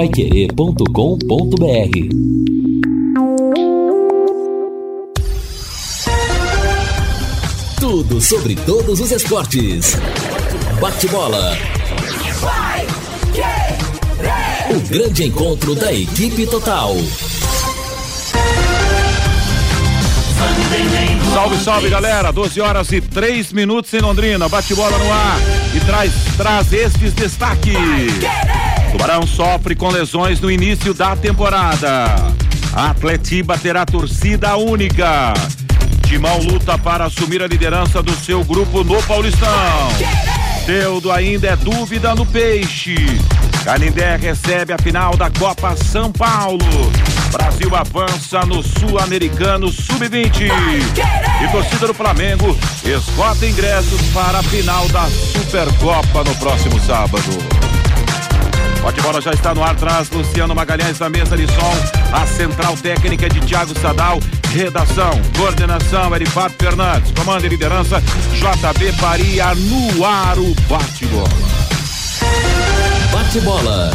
paiquerê.com.br Tudo sobre todos os esportes. Bate-bola. O grande encontro da equipe total. Salve, salve galera, 12 horas e 3 minutos em Londrina, bate bola no ar e traz, traz estes destaques. Tubarão sofre com lesões no início da temporada. A Atletiba terá torcida única. Timão luta para assumir a liderança do seu grupo no Paulistão. Teudo ainda é dúvida no peixe. Canindé recebe a final da Copa São Paulo. Brasil avança no Sul-Americano Sub-20. E torcida do Flamengo esgota ingressos para a final da Supercopa no próximo sábado. Pode bola já está no ar, traz Luciano Magalhães da mesa de som. A central técnica é de Thiago Sadal. Redação, coordenação, Erifato Fernandes. Comando e liderança, JB Faria no ar o bate-bola. Bate-bola.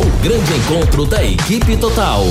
O grande encontro da equipe total.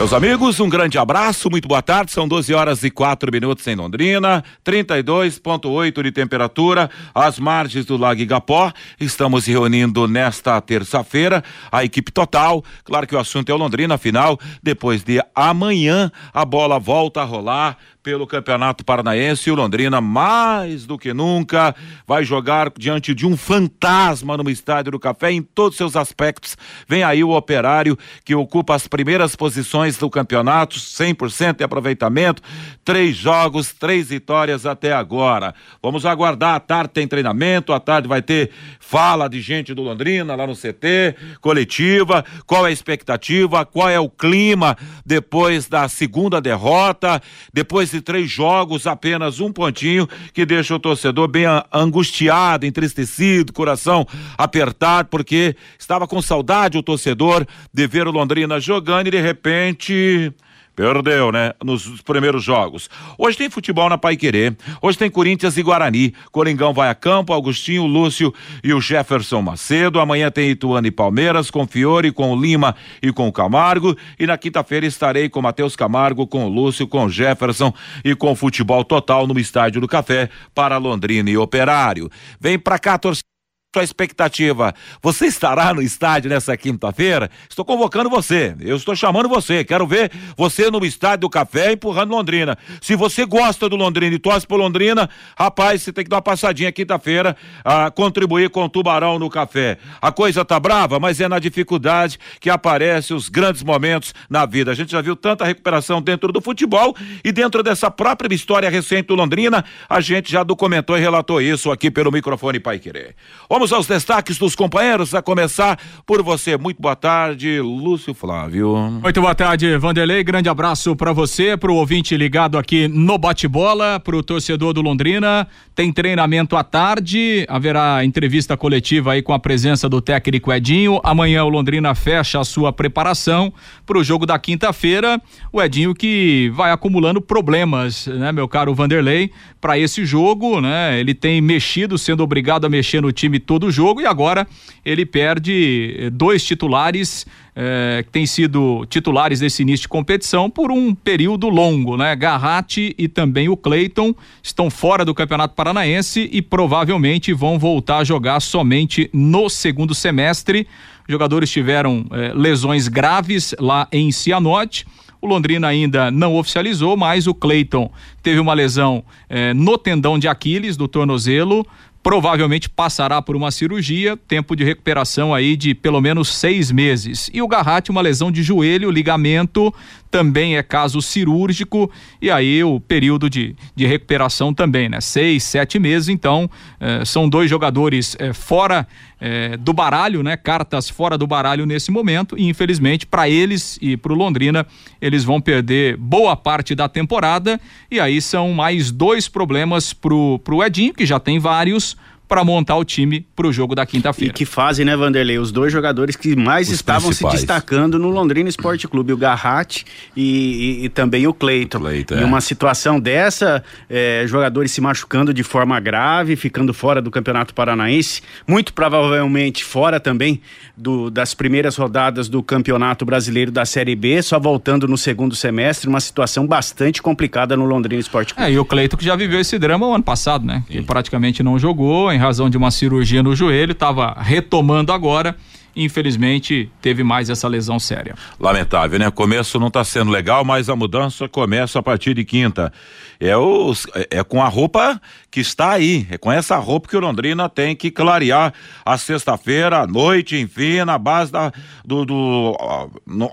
Meus amigos, um grande abraço, muito boa tarde. São 12 horas e 4 minutos em Londrina, 32,8 de temperatura, às margens do Lago Igapó. Estamos reunindo nesta terça-feira a equipe total. Claro que o assunto é o Londrina, afinal, depois de amanhã, a bola volta a rolar pelo Campeonato Paranaense. O Londrina, mais do que nunca, vai jogar diante de um fantasma no Estádio do Café em todos seus aspectos. Vem aí o operário que ocupa as primeiras posições do campeonato, 100% de aproveitamento, três jogos, três vitórias até agora. Vamos aguardar. À tarde tem treinamento, à tarde vai ter fala de gente do Londrina lá no CT, coletiva. Qual é a expectativa? Qual é o clima depois da segunda derrota? Depois de três jogos, apenas um pontinho, que deixa o torcedor bem angustiado, entristecido, coração apertado, porque estava com saudade o torcedor de ver o Londrina jogando e de repente Perdeu, né? Nos primeiros jogos. Hoje tem futebol na Pai Querer. Hoje tem Corinthians e Guarani. Coringão vai a campo, Augustinho, Lúcio e o Jefferson Macedo. Amanhã tem Ituano e Palmeiras, com Fiore, com o Lima e com o Camargo. E na quinta-feira estarei com Matheus Camargo, com o Lúcio, com o Jefferson e com o futebol total no Estádio do Café para Londrina e Operário. Vem pra cá, torcedor sua expectativa? Você estará no estádio nessa quinta-feira? Estou convocando você. Eu estou chamando você. Quero ver você no estádio do Café empurrando Londrina. Se você gosta do Londrina e torce por Londrina, rapaz, você tem que dar uma passadinha quinta-feira a contribuir com o Tubarão no Café. A coisa tá brava, mas é na dificuldade que aparecem os grandes momentos na vida. A gente já viu tanta recuperação dentro do futebol e dentro dessa própria história recente do Londrina, a gente já documentou e relatou isso aqui pelo microfone Pai Querer. Vamos aos destaques dos companheiros, a começar por você. Muito boa tarde, Lúcio Flávio. Muito boa tarde, Vanderlei. Grande abraço para você, para o ouvinte ligado aqui no bate-bola, para o torcedor do Londrina. Tem treinamento à tarde, haverá entrevista coletiva aí com a presença do técnico Edinho. Amanhã o Londrina fecha a sua preparação para o jogo da quinta-feira. O Edinho que vai acumulando problemas, né, meu caro Vanderlei, para esse jogo, né? Ele tem mexido, sendo obrigado a mexer no time todo o jogo e agora ele perde eh, dois titulares eh, que têm sido titulares desse início de competição por um período longo, né? Garratti e também o Cleiton estão fora do Campeonato Paranaense e provavelmente vão voltar a jogar somente no segundo semestre. Os jogadores tiveram eh, lesões graves lá em Cianorte. O Londrina ainda não oficializou, mas o Cleiton teve uma lesão eh, no tendão de Aquiles do tornozelo provavelmente passará por uma cirurgia, tempo de recuperação aí de pelo menos seis meses. E o Garratti, uma lesão de joelho, ligamento, também é caso cirúrgico, e aí o período de, de recuperação também, né? Seis, sete meses, então eh, são dois jogadores eh, fora eh, do baralho, né? Cartas fora do baralho nesse momento, e infelizmente para eles e para o Londrina, eles vão perder boa parte da temporada, e aí são mais dois problemas pro, pro Edinho, que já tem vários, para montar o time para o jogo da quinta-feira. E que fazem, né, Vanderlei? Os dois jogadores que mais Os estavam principais. se destacando no Londrina Esporte Clube, o Garratti e, e, e também o Cleiton. Cleiton é. Em uma situação dessa, é, jogadores se machucando de forma grave, ficando fora do Campeonato Paranaense, muito provavelmente fora também do, das primeiras rodadas do Campeonato Brasileiro da Série B, só voltando no segundo semestre, uma situação bastante complicada no Londrina Esporte Clube. É, e o Cleiton que já viveu esse drama o ano passado, né? Ele praticamente não jogou em razão de uma cirurgia no joelho, estava retomando agora infelizmente teve mais essa lesão séria. Lamentável, né? Começo não está sendo legal, mas a mudança começa a partir de quinta. É, os, é, é com a roupa que está aí, é com essa roupa que o Londrina tem que clarear a sexta-feira, à noite, enfim, na base da, do, do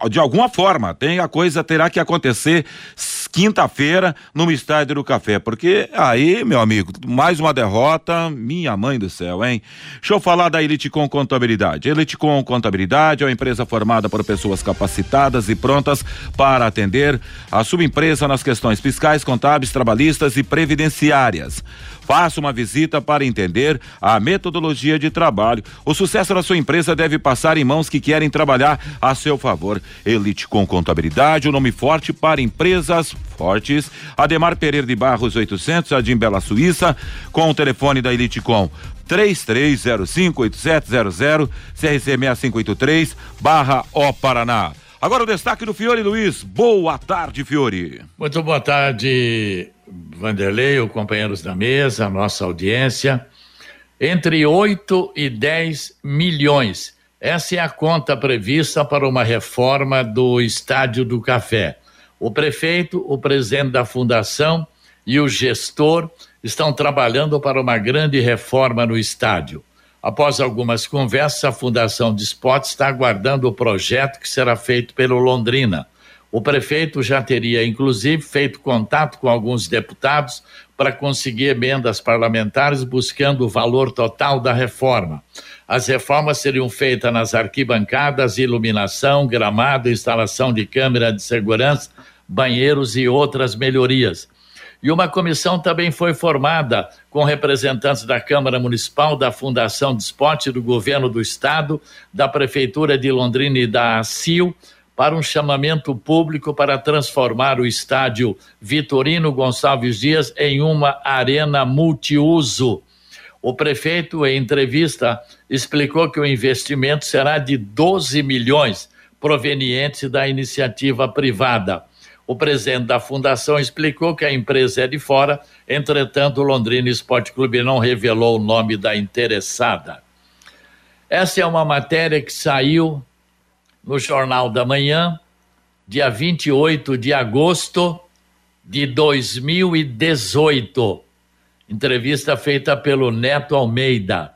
de alguma forma, tem a coisa terá que acontecer quinta-feira no Estádio do Café, porque aí, meu amigo, mais uma derrota, minha mãe do céu, hein? Deixa eu falar da Elite com Contabilidade. Elite com Contabilidade é uma empresa formada por pessoas capacitadas e prontas para atender a sua empresa nas questões fiscais, contábeis, trabalhistas e previdenciárias. Faça uma visita para entender a metodologia de trabalho. O sucesso da sua empresa deve passar em mãos que querem trabalhar a seu favor. Elite com Contabilidade, o um nome forte para empresas fortes. Ademar Pereira de Barros 800, Jardim Bela Suíça, com o telefone da Elite com 33058700, CRC 6583, barra O Paraná. Agora o destaque do Fiore Luiz. Boa tarde, Fiore. Muito boa tarde, Vanderlei, os companheiros da mesa, nossa audiência. Entre 8 e 10 milhões. Essa é a conta prevista para uma reforma do Estádio do Café. O prefeito, o presidente da fundação e o gestor estão trabalhando para uma grande reforma no estádio. Após algumas conversas, a Fundação de Esportes está aguardando o projeto que será feito pelo Londrina. O prefeito já teria, inclusive, feito contato com alguns deputados para conseguir emendas parlamentares buscando o valor total da reforma. As reformas seriam feitas nas arquibancadas, iluminação, gramado, instalação de câmera de segurança, banheiros e outras melhorias. E uma comissão também foi formada com representantes da Câmara Municipal, da Fundação de Esporte, do Governo do Estado, da Prefeitura de Londrina e da ACIL, para um chamamento público para transformar o estádio Vitorino Gonçalves Dias em uma arena multiuso. O prefeito, em entrevista, explicou que o investimento será de 12 milhões provenientes da iniciativa privada. O presidente da fundação explicou que a empresa é de fora, entretanto, o Londrina Esporte Clube não revelou o nome da interessada. Essa é uma matéria que saiu no Jornal da Manhã, dia 28 de agosto de 2018. Entrevista feita pelo Neto Almeida.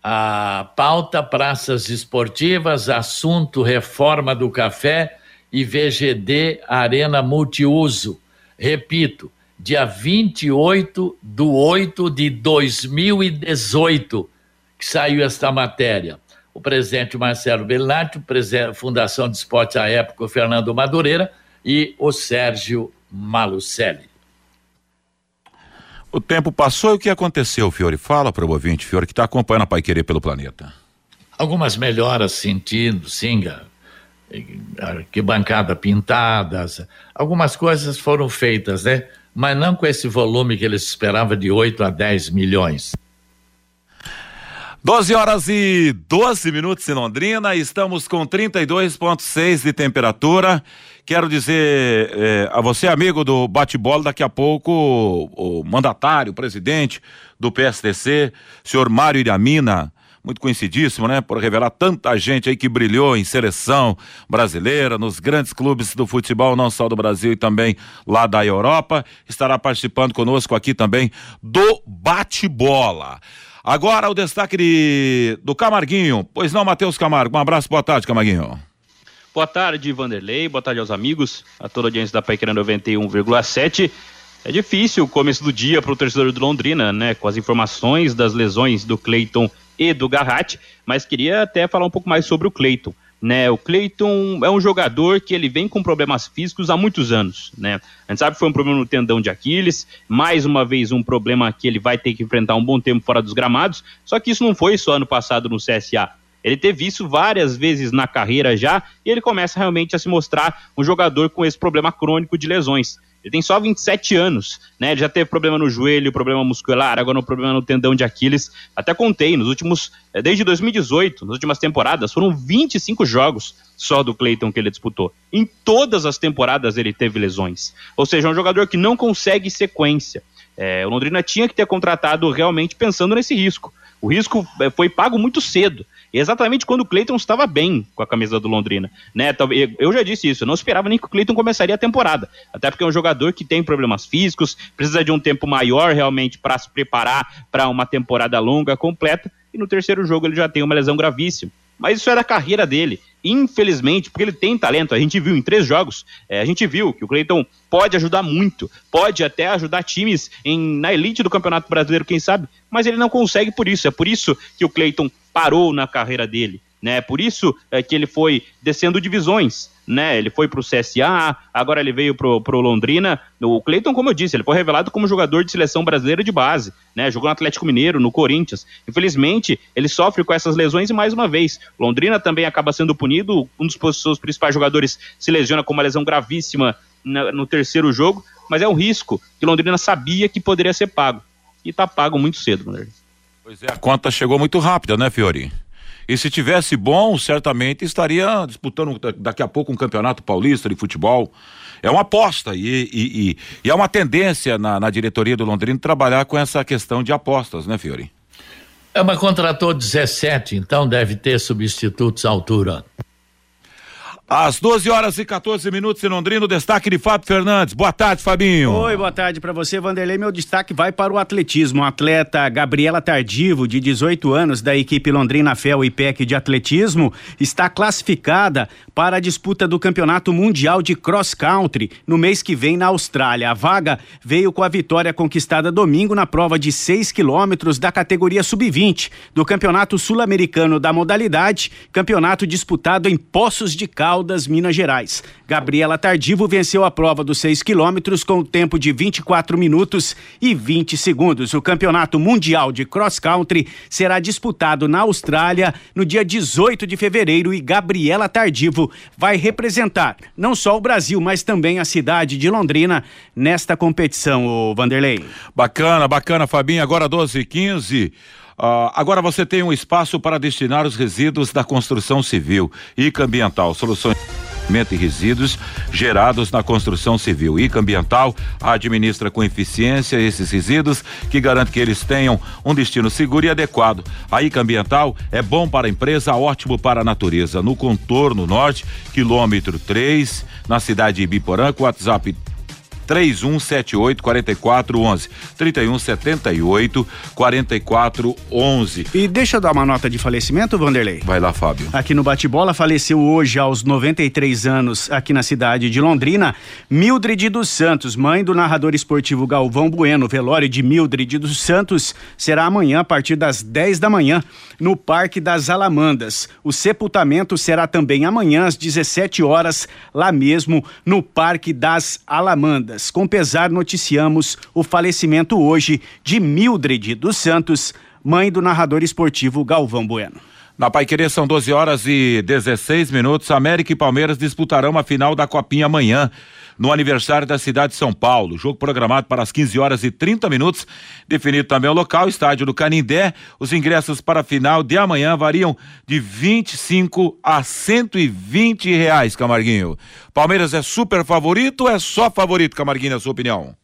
A pauta praças esportivas, assunto reforma do café e VGD Arena Multiuso. Repito, dia 28 de 8 de 2018 que saiu esta matéria. O presidente Marcelo Bellatti, Fundação de Esporte à época, o Fernando Madureira e o Sérgio Malucelli. O tempo passou e o que aconteceu, Fiore? Fala para o ouvinte, Fiore, que está acompanhando a Pai Querer pelo planeta. Algumas melhoras sentindo, Singa, arquibancada pintadas, algumas coisas foram feitas, né? Mas não com esse volume que eles esperavam de 8 a 10 milhões. 12 horas e 12 minutos em Londrina, estamos com 32,6 de temperatura. Quero dizer eh, a você, amigo do bate-bola, daqui a pouco o, o mandatário, o presidente do PSTC, senhor Mário Iramina, muito conhecidíssimo, né? Por revelar tanta gente aí que brilhou em seleção brasileira, nos grandes clubes do futebol, não só do Brasil e também lá da Europa. Estará participando conosco aqui também do bate-bola. Agora o destaque de, do Camarguinho. Pois não, Matheus Camargo. Um abraço, boa tarde, Camarguinho. Boa tarde, Vanderlei. Boa tarde aos amigos, a toda a audiência da Paiquera 91,7. É difícil o começo do dia para o torcedor do Londrina, né? Com as informações das lesões do Cleiton e do Garratti, mas queria até falar um pouco mais sobre o Cleiton. né? O Cleiton é um jogador que ele vem com problemas físicos há muitos anos, né? A gente sabe que foi um problema no tendão de Aquiles, mais uma vez um problema que ele vai ter que enfrentar um bom tempo fora dos gramados, só que isso não foi só ano passado no CSA. Ele teve isso várias vezes na carreira já, e ele começa realmente a se mostrar um jogador com esse problema crônico de lesões. Ele tem só 27 anos, né? Ele já teve problema no joelho, problema muscular, agora um problema no tendão de Aquiles. Até contei, nos últimos, eh, desde 2018, nas últimas temporadas, foram 25 jogos só do Cleiton que ele disputou. Em todas as temporadas ele teve lesões. Ou seja, é um jogador que não consegue sequência. É, o Londrina tinha que ter contratado realmente pensando nesse risco. O risco eh, foi pago muito cedo exatamente quando o Cleiton estava bem com a camisa do Londrina. Né? Eu já disse isso, eu não esperava nem que o Cleiton começaria a temporada. Até porque é um jogador que tem problemas físicos, precisa de um tempo maior realmente para se preparar para uma temporada longa, completa. E no terceiro jogo ele já tem uma lesão gravíssima. Mas isso é da carreira dele infelizmente, porque ele tem talento, a gente viu em três jogos, é, a gente viu que o Cleiton pode ajudar muito, pode até ajudar times em, na elite do Campeonato Brasileiro, quem sabe, mas ele não consegue por isso. É por isso que o Cleiton parou na carreira dele né? Por isso é que ele foi descendo divisões, né? Ele foi para o CSA, agora ele veio para o Londrina. O Cleiton, como eu disse, ele foi revelado como jogador de seleção brasileira de base, né? Jogou no Atlético Mineiro, no Corinthians. Infelizmente, ele sofre com essas lesões e mais uma vez, Londrina também acaba sendo punido. Um dos seus principais jogadores se lesiona com uma lesão gravíssima no terceiro jogo, mas é um risco que Londrina sabia que poderia ser pago e está pago muito cedo, Londrina. Pois é, a conta chegou muito rápida, né, Fiori? E se tivesse bom, certamente estaria disputando daqui a pouco um campeonato paulista de futebol. É uma aposta e, e, e, e é uma tendência na, na diretoria do Londrina trabalhar com essa questão de apostas, né, Fiori? É, uma contratou 17, então deve ter substitutos à altura. Às 12 horas e 14 minutos em Londrina, o destaque de Fábio Fernandes. Boa tarde, Fabinho. Oi, boa tarde para você, Vanderlei. Meu destaque vai para o atletismo. A atleta Gabriela Tardivo, de 18 anos, da equipe Londrina Fel e PEC de atletismo, está classificada para a disputa do Campeonato Mundial de Cross Country no mês que vem na Austrália. A vaga veio com a vitória conquistada domingo na prova de 6 quilômetros da categoria sub-20 do Campeonato Sul-Americano da modalidade, campeonato disputado em Poços de Caldas Caldas, Minas Gerais. Gabriela Tardivo venceu a prova dos 6 quilômetros com o tempo de 24 minutos e 20 segundos. O Campeonato Mundial de Cross Country será disputado na Austrália no dia 18 de fevereiro e Gabriela Tardivo vai representar não só o Brasil, mas também a cidade de Londrina nesta competição, o Vanderlei. Bacana, bacana, Fabinho. Agora 12 e 15 Uh, agora você tem um espaço para destinar os resíduos da construção civil e ambiental. Soluções e resíduos gerados na construção civil. ICA Ambiental administra com eficiência esses resíduos que garante que eles tenham um destino seguro e adequado. A ICA Ambiental é bom para a empresa, ótimo para a natureza. No contorno norte, quilômetro 3, na cidade de Ibiporã, com WhatsApp 3178 4411. 3178 4411. E deixa eu dar uma nota de falecimento, Vanderlei. Vai lá, Fábio. Aqui no Bate-Bola faleceu hoje aos 93 anos aqui na cidade de Londrina, Mildred dos Santos, mãe do narrador esportivo Galvão Bueno. velório de Mildred dos Santos será amanhã a partir das 10 da manhã no Parque das Alamandas. O sepultamento será também amanhã às 17 horas lá mesmo no Parque das Alamandas. Com pesar, noticiamos o falecimento hoje de Mildred dos Santos, mãe do narrador esportivo Galvão Bueno. Na Paiquerê são 12 horas e 16 minutos. América e Palmeiras disputarão a final da Copinha amanhã no aniversário da cidade de São Paulo. Jogo programado para as 15 horas e 30 minutos. Definido também o local, estádio do Canindé. Os ingressos para a final de amanhã variam de 25 a 120 reais, Camarguinho. Palmeiras é super favorito ou é só favorito, Camarguinho, na sua opinião?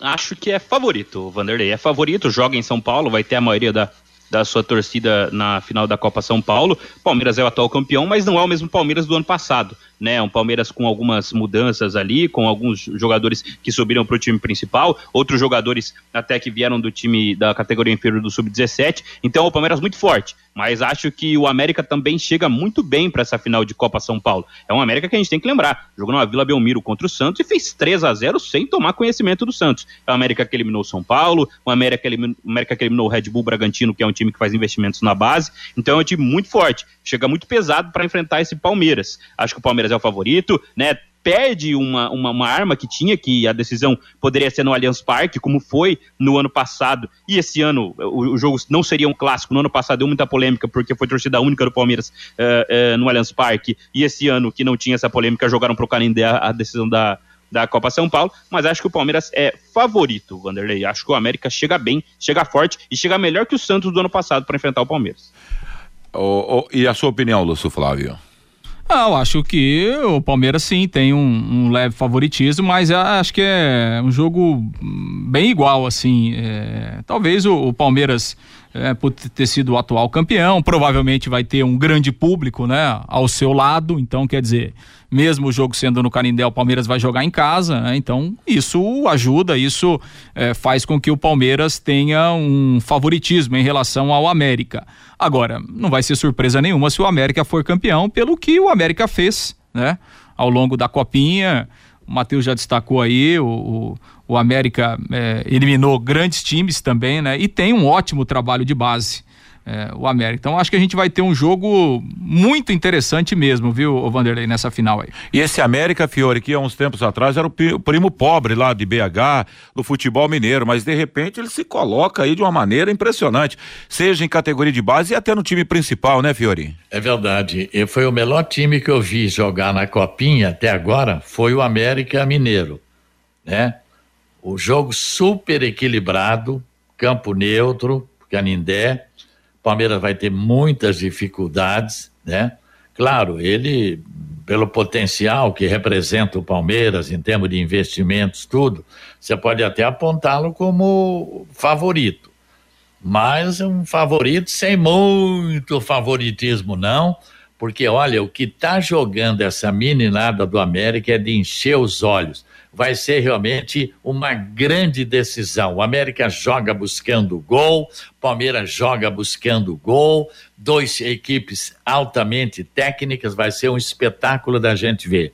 Acho que é favorito, Vanderlei. É favorito, joga em São Paulo, vai ter a maioria da, da sua torcida na final da Copa São Paulo. Palmeiras é o atual campeão, mas não é o mesmo Palmeiras do ano passado. Né? Um Palmeiras com algumas mudanças ali, com alguns jogadores que subiram para o time principal, outros jogadores até que vieram do time da categoria inferior do sub-17. Então, o Palmeiras muito forte. Mas acho que o América também chega muito bem para essa final de Copa São Paulo. É um América que a gente tem que lembrar. Jogou na Vila Belmiro contra o Santos e fez 3 a 0 sem tomar conhecimento do Santos. É o América que eliminou o São Paulo, o América que eliminou, o América que eliminou o Red Bull Bragantino, que é um time que faz investimentos na base. Então é um time muito forte. Chega muito pesado para enfrentar esse Palmeiras. Acho que o Palmeiras é o favorito, né? perde uma, uma, uma, arma que tinha, que a decisão poderia ser no Allianz Parque, como foi no ano passado, e esse ano o, o jogo não seria um clássico. No ano passado deu muita polêmica, porque foi torcida única do Palmeiras uh, uh, no Allianz Parque, e esse ano, que não tinha essa polêmica, jogaram para o Canindé a, a decisão da, da Copa São Paulo, mas acho que o Palmeiras é favorito, Vanderlei. Acho que o América chega bem, chega forte e chega melhor que o Santos do ano passado para enfrentar o Palmeiras. Oh, oh, e a sua opinião, Lúcio Flávio? Eu acho que o Palmeiras sim tem um, um leve favoritismo, mas acho que é um jogo bem igual, assim. É, talvez o, o Palmeiras é, por ter sido o atual campeão, provavelmente vai ter um grande público, né, ao seu lado, então quer dizer, mesmo o jogo sendo no Canindé, o Palmeiras vai jogar em casa, né, então isso ajuda, isso é, faz com que o Palmeiras tenha um favoritismo em relação ao América. Agora, não vai ser surpresa nenhuma se o América for campeão, pelo que o América fez, né, ao longo da copinha, o Matheus já destacou aí, o, o, o América é, eliminou grandes times também, né? E tem um ótimo trabalho de base. É, o América. Então acho que a gente vai ter um jogo muito interessante mesmo, viu, Vanderlei, nessa final aí. E esse América, Fiore, que há uns tempos atrás era o primo pobre lá de BH, do futebol mineiro, mas de repente ele se coloca aí de uma maneira impressionante, seja em categoria de base e até no time principal, né, Fiore? É verdade. E foi o melhor time que eu vi jogar na Copinha até agora, foi o América Mineiro, né? O jogo super equilibrado, campo neutro, Canindé, Palmeiras vai ter muitas dificuldades, né? Claro, ele, pelo potencial que representa o Palmeiras em termos de investimentos, tudo, você pode até apontá-lo como favorito. Mas um favorito sem muito favoritismo, não, porque olha, o que está jogando essa meninada do América é de encher os olhos vai ser realmente uma grande decisão. O América joga buscando gol, Palmeiras joga buscando gol, dois equipes altamente técnicas, vai ser um espetáculo da gente ver.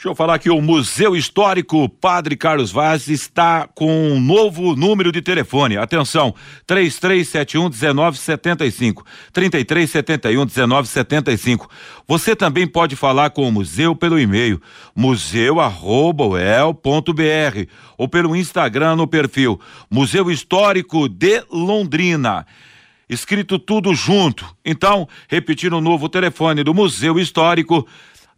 Deixa eu falar aqui, o Museu Histórico Padre Carlos Vaz está com um novo número de telefone. Atenção, 3371 1975. 3371 1975. Você também pode falar com o museu pelo e-mail museu@uel.br ou pelo Instagram no perfil Museu Histórico de Londrina escrito tudo junto. Então, repetir o novo telefone do Museu Histórico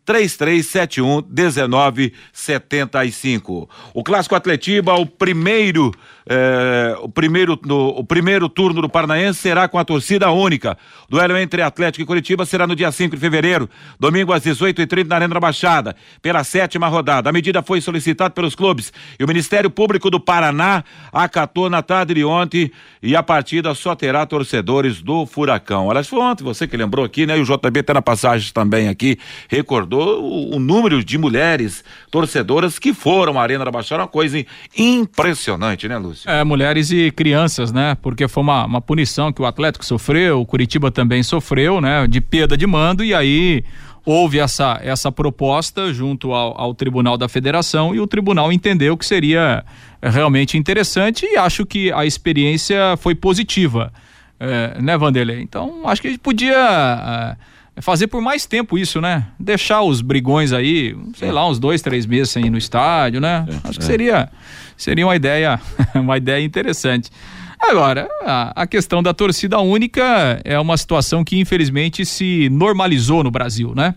3371 1975. O Clássico Atletiba, o primeiro é, o, primeiro, no, o primeiro turno do Paranaense será com a torcida única. Duelo entre Atlético e Curitiba será no dia 5 de fevereiro, domingo às 18h30 na Arena da Baixada, pela sétima rodada. A medida foi solicitada pelos clubes e o Ministério Público do Paraná acatou na tarde de ontem e a partida só terá torcedores do Furacão. Aliás, foi ontem, você que lembrou aqui, né? E o JB até na passagem também aqui recordou o, o número de mulheres torcedoras que foram à Arena da Baixada, uma coisa impressionante, né, Lu? Lúcio? É, mulheres e crianças, né? Porque foi uma, uma punição que o Atlético sofreu, o Curitiba também sofreu, né? De perda de mando, e aí houve essa, essa proposta junto ao, ao, Tribunal da Federação e o Tribunal entendeu que seria realmente interessante e acho que a experiência foi positiva, é, né, Vanderlei? Então, acho que a gente podia é, fazer por mais tempo isso, né? Deixar os brigões aí, sei lá, uns dois, três meses sem ir no estádio, né? É, acho que é. seria seria uma ideia, uma ideia interessante. Agora, a, a, questão da torcida única é uma situação que infelizmente se normalizou no Brasil, né?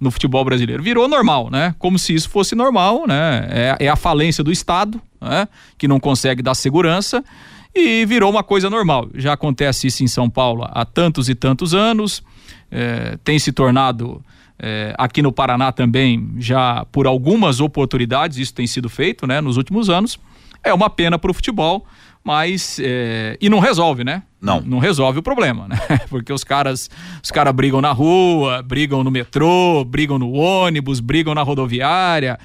No futebol brasileiro. Virou normal, né? Como se isso fosse normal, né? É, é a falência do Estado, né? Que não consegue dar segurança e virou uma coisa normal. Já acontece isso em São Paulo há tantos e tantos anos, é, tem se tornado é, aqui no Paraná também, já por algumas oportunidades, isso tem sido feito né, nos últimos anos. É uma pena para o futebol, mas é, e não resolve, né? Não. Não resolve o problema, né? Porque os caras, os caras brigam na rua, brigam no metrô, brigam no ônibus, brigam na rodoviária,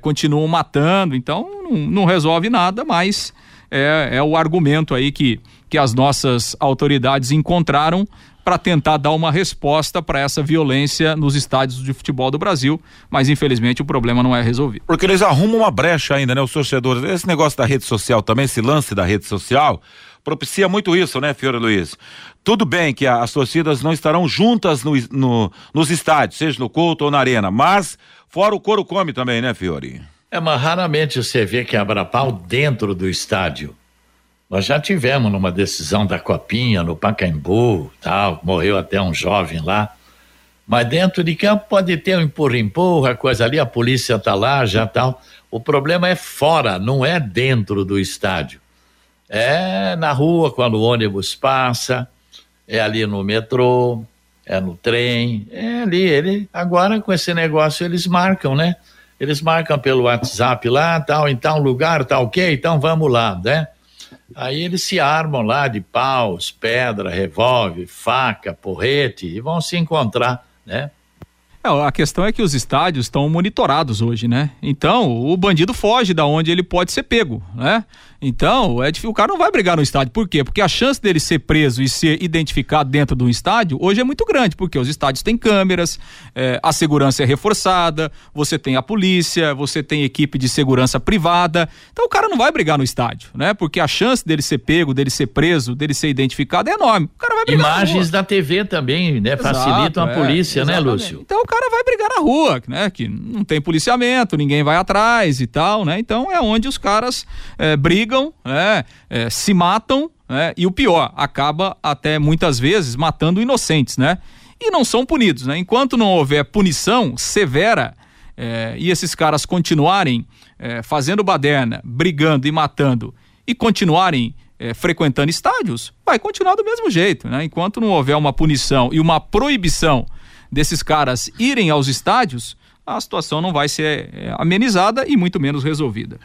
continuam matando, então não, não resolve nada, mas é, é o argumento aí que, que as nossas autoridades encontraram para tentar dar uma resposta para essa violência nos estádios de futebol do Brasil, mas infelizmente o problema não é resolvido. Porque eles arrumam uma brecha ainda, né, os torcedores. Esse negócio da rede social também, esse lance da rede social, propicia muito isso, né, Fiore Luiz? Tudo bem que as torcidas não estarão juntas no, no, nos estádios, seja no Couto ou na Arena, mas fora o couro come também, né, Fiore? É, mas raramente você vê que abra pau dentro do estádio. Nós já tivemos numa decisão da Copinha, no Pacaembu, tal, morreu até um jovem lá. Mas dentro de campo pode ter um empurra-empurra, coisa ali, a polícia tá lá, já tal. O problema é fora, não é dentro do estádio. É na rua, quando o ônibus passa, é ali no metrô, é no trem, é ali. Ele, agora, com esse negócio, eles marcam, né? Eles marcam pelo WhatsApp lá, tal, em tal lugar, tal, ok, então vamos lá, né? Aí eles se armam lá de paus, pedra, revólver, faca, porrete e vão se encontrar, né? É, a questão é que os estádios estão monitorados hoje, né? Então, o bandido foge da onde ele pode ser pego, né? Então, é difícil, o cara não vai brigar no estádio. Por quê? Porque a chance dele ser preso e ser identificado dentro de um estádio hoje é muito grande, porque os estádios têm câmeras, é, a segurança é reforçada, você tem a polícia, você tem equipe de segurança privada. Então o cara não vai brigar no estádio, né? Porque a chance dele ser pego, dele ser preso, dele ser identificado é enorme. O cara vai brigar Imagens da TV também, né? Exato, Facilitam a é, polícia, né, Lúcio? Então o cara vai brigar na rua, né? Que não tem policiamento, ninguém vai atrás e tal, né? Então é onde os caras é, brigam brigam, né, é, se matam, né, e o pior, acaba até muitas vezes matando inocentes, né? E não são punidos, né? Enquanto não houver punição severa é, e esses caras continuarem é, fazendo baderna, brigando e matando e continuarem é, frequentando estádios, vai continuar do mesmo jeito, né? Enquanto não houver uma punição e uma proibição desses caras irem aos estádios, a situação não vai ser é, amenizada e muito menos resolvida.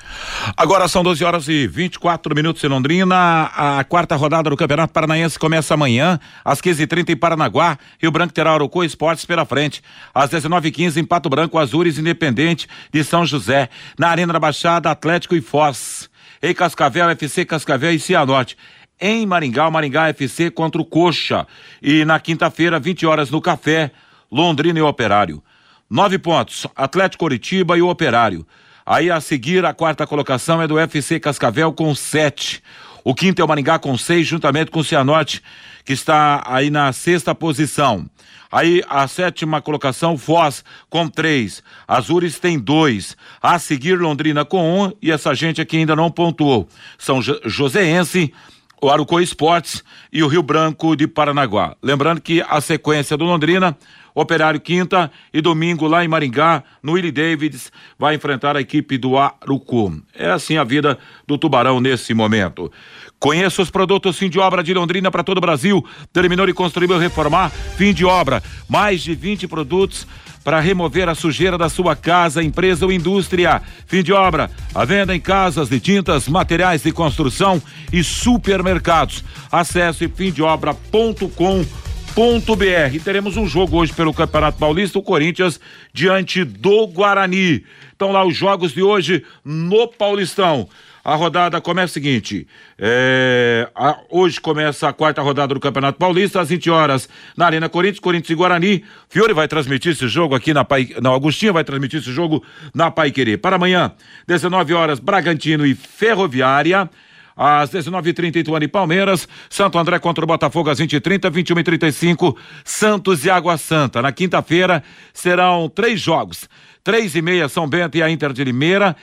Agora são 12 horas e 24 minutos em Londrina. A quarta rodada do Campeonato Paranaense começa amanhã, às 15h30 em Paranaguá. Rio Branco terá Arucô Esportes pela frente. Às 19h15 em Pato Branco, Azures Independente de São José. Na Arena da Baixada, Atlético e Foz. Em Cascavel, FC Cascavel e Cianorte em Maringá, o Maringá FC contra o Coxa. E na quinta-feira, 20 horas no Café, Londrina e Operário. Nove pontos, Atlético Coritiba e o Operário. Aí a seguir, a quarta colocação é do FC Cascavel com sete. O quinto é o Maringá com seis, juntamente com o Cianorte, que está aí na sexta posição. Aí a sétima colocação, Foz com três. Azures tem dois. A seguir, Londrina com um. E essa gente aqui ainda não pontuou. São Joséense, o Arucó Esportes e o Rio Branco de Paranaguá. Lembrando que a sequência do Londrina Operário quinta e domingo lá em Maringá, no Willie Davids, vai enfrentar a equipe do Arucu. É assim a vida do Tubarão nesse momento. Conheça os produtos fim de obra de Londrina para todo o Brasil. Terminou de construir ou reformar, fim de obra. Mais de 20 produtos para remover a sujeira da sua casa, empresa ou indústria. Fim de obra. A venda em casas de tintas, materiais de construção e supermercados. Acesse fimdeobra.com.br br Teremos um jogo hoje pelo Campeonato Paulista, o Corinthians diante do Guarani. Então lá os jogos de hoje no Paulistão. A rodada começa o seguinte: é, a, hoje começa a quarta rodada do Campeonato Paulista, às 20 horas, na Arena Corinthians, Corinthians e Guarani. Fiore vai transmitir esse jogo aqui na Pai. Não, Agostinho vai transmitir esse jogo na Pai Querer. Para amanhã, 19 horas, Bragantino e Ferroviária. Às 19h30, Ituano e Palmeiras. Santo André contra o Botafogo às 20h30, 21 h 35 Santos e Água Santa. Na quinta-feira serão três jogos. Três e meia, São Bento e a Inter de Limeira.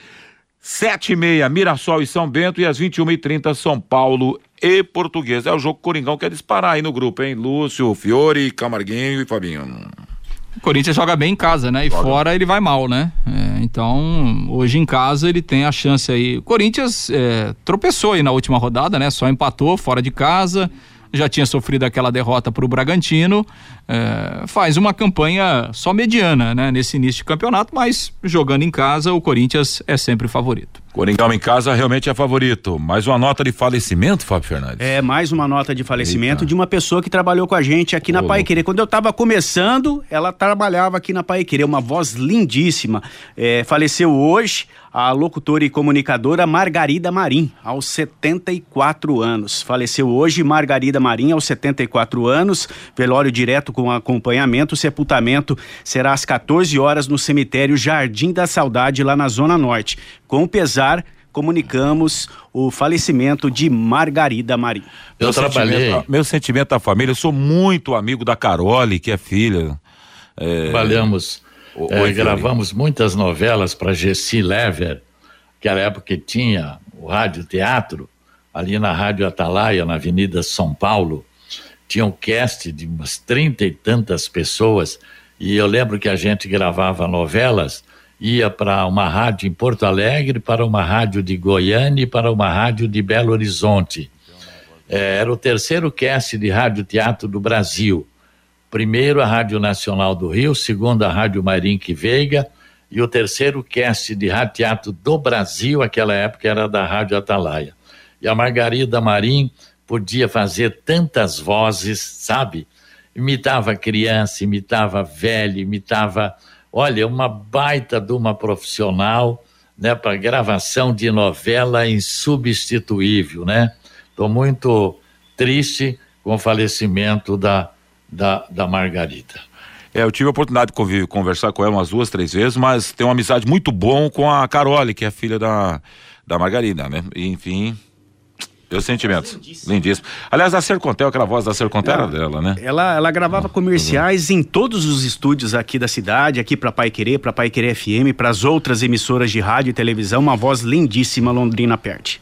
Sete e meia, Mirassol e São Bento. E às 21 h 30 São Paulo e Português. É o jogo que o Coringão quer disparar aí no grupo, hein? Lúcio, Fiore, Camarguinho e Fabinho. O Corinthians joga bem em casa, né? E joga. fora ele vai mal, né? É, então, hoje em casa ele tem a chance aí. O Corinthians é, tropeçou aí na última rodada, né? Só empatou fora de casa. Já tinha sofrido aquela derrota para o Bragantino. É, faz uma campanha só mediana, né? Nesse início de campeonato, mas jogando em casa, o Corinthians é sempre favorito. Coringão em casa realmente é favorito. Mais uma nota de falecimento, Fábio Fernandes. É, mais uma nota de falecimento Eita. de uma pessoa que trabalhou com a gente aqui na Pai Querer. Quando eu estava começando, ela trabalhava aqui na Pai Querer, uma voz lindíssima. É, faleceu hoje a locutora e comunicadora Margarida Marim, aos 74 anos. Faleceu hoje Margarida Marim, aos 74 anos. Velório direto com acompanhamento. Sepultamento será às 14 horas no cemitério Jardim da Saudade, lá na Zona Norte. Com pesar, comunicamos o falecimento de Margarida Marim. Eu meu trabalhei. Sentimento, meu sentimento à família, eu sou muito amigo da Carole, que é filha. É... Trabalhamos é, gravamos muitas novelas para Gessi Lever, que era a época que tinha o rádio teatro, ali na Rádio Atalaia, na Avenida São Paulo. Tinha um cast de umas trinta e tantas pessoas, e eu lembro que a gente gravava novelas, ia para uma rádio em Porto Alegre, para uma rádio de Goiânia e para uma rádio de Belo Horizonte. É, era o terceiro cast de rádio teatro do Brasil. Primeiro, a Rádio Nacional do Rio, segundo, a Rádio Marinque Veiga, e o terceiro cast de rádio teatro do Brasil, aquela época era da Rádio Atalaia. E a Margarida Marim podia fazer tantas vozes, sabe? Imitava criança, imitava velho, imitava, olha, uma baita de uma profissional, né, para gravação de novela insubstituível, né? Estou muito triste com o falecimento da da, da Margarida. É, eu tive a oportunidade de conversar com ela umas duas, três vezes, mas tem uma amizade muito bom com a Carole, que é filha da, da Margarida, né? Enfim, meus sentimentos. Lindíssimo. Lindíssimo. Aliás, a Sercontel, aquela voz da Sercontel era dela, né? Ela, ela gravava comerciais em todos os estúdios aqui da cidade, aqui para Pai Querer, para Pai Querer FM, para as outras emissoras de rádio e televisão, uma voz lindíssima, Londrina Perde.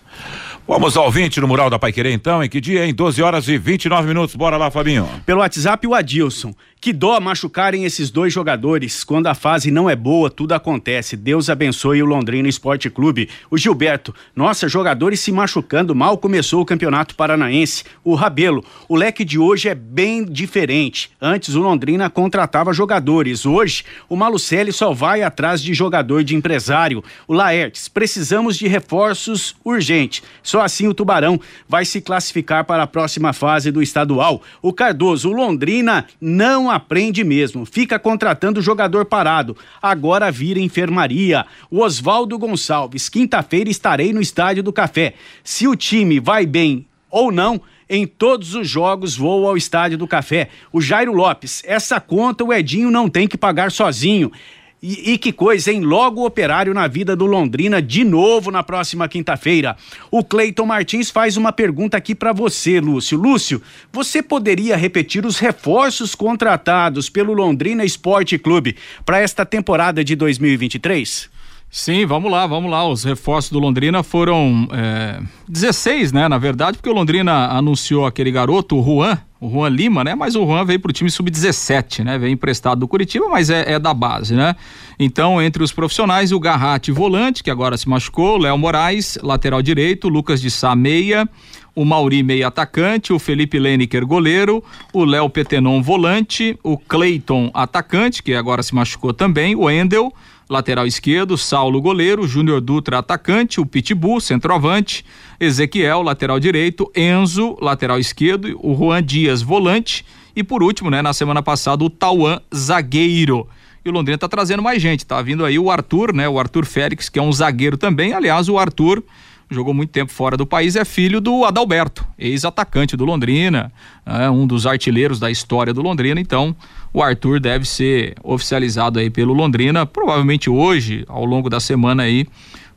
Vamos ao 20 no Mural da Pai Querer, então. Em que dia, em 12 horas e 29 minutos. Bora lá, Fabinho. Pelo WhatsApp, o Adilson. Que dó machucarem esses dois jogadores. Quando a fase não é boa, tudo acontece. Deus abençoe o Londrina Esporte Clube. O Gilberto, nossa, jogadores se machucando. Mal começou o Campeonato Paranaense. O Rabelo, o leque de hoje é bem diferente. Antes o Londrina contratava jogadores. Hoje, o Malucelli só vai atrás de jogador de empresário. O Laertes, precisamos de reforços urgentes. Só assim o Tubarão vai se classificar para a próxima fase do estadual. O Cardoso, o Londrina não aprende mesmo, fica contratando jogador parado. Agora vira enfermaria. O Oswaldo Gonçalves, quinta-feira estarei no Estádio do Café. Se o time vai bem ou não, em todos os jogos vou ao Estádio do Café. O Jairo Lopes, essa conta o Edinho não tem que pagar sozinho. E, e, que coisa, hein? Logo operário na vida do Londrina de novo na próxima quinta-feira. O Cleiton Martins faz uma pergunta aqui para você, Lúcio. Lúcio, você poderia repetir os reforços contratados pelo Londrina Esporte Clube para esta temporada de 2023? Sim, vamos lá, vamos lá. Os reforços do Londrina foram é, 16, né? Na verdade, porque o Londrina anunciou aquele garoto, o Juan, o Juan Lima, né? Mas o Juan veio para o time sub-17, né? Veio emprestado do Curitiba, mas é, é, da base, né? Então, entre os profissionais, o Garratti volante, que agora se machucou, Léo Moraes, lateral direito, Lucas de Sá meia, o Mauri meia atacante, o Felipe Leneker goleiro, o Léo Petenon volante, o Cleiton atacante, que agora se machucou também, o Endel lateral esquerdo, Saulo goleiro, Júnior Dutra atacante, o Pitbull centroavante, Ezequiel lateral direito, Enzo lateral esquerdo, o Juan Dias volante e por último, né, na semana passada o Tauan zagueiro. E o Londrina tá trazendo mais gente, tá vindo aí o Arthur, né, o Arthur Félix, que é um zagueiro também. Aliás, o Arthur jogou muito tempo fora do país, é filho do Adalberto, ex-atacante do Londrina, é um dos artilheiros da história do Londrina. Então, o Arthur deve ser oficializado aí pelo Londrina, provavelmente hoje, ao longo da semana aí,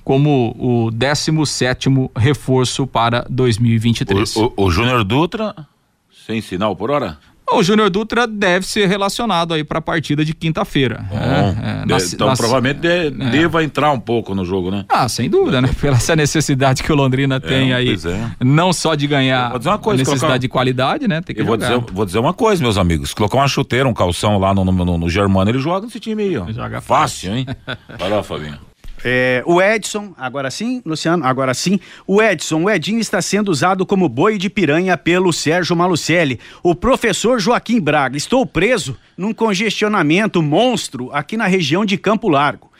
como o 17 reforço para 2023. O, o, o Júnior Dutra, sem sinal por hora? O Júnior Dutra deve ser relacionado aí para a partida de quinta-feira. É, é, na, então na, provavelmente é. deva entrar um pouco no jogo, né? Ah, sem dúvida, né? Pela essa necessidade que o Londrina é, tem aí, é. não só de ganhar coisa, necessidade colocar... de qualidade, né? Tem que Eu vou dizer, vou dizer uma coisa, meus amigos. Colocar uma chuteira, um calção lá no, no, no Germano, ele joga nesse time aí, ó. Joga fácil, fácil hein? Vai lá, Fabinho. É, o Edson, agora sim, Luciano, agora sim. O Edson, o Edinho está sendo usado como boi de piranha pelo Sérgio Malucelli. O professor Joaquim Braga, estou preso num congestionamento monstro aqui na região de Campo Largo.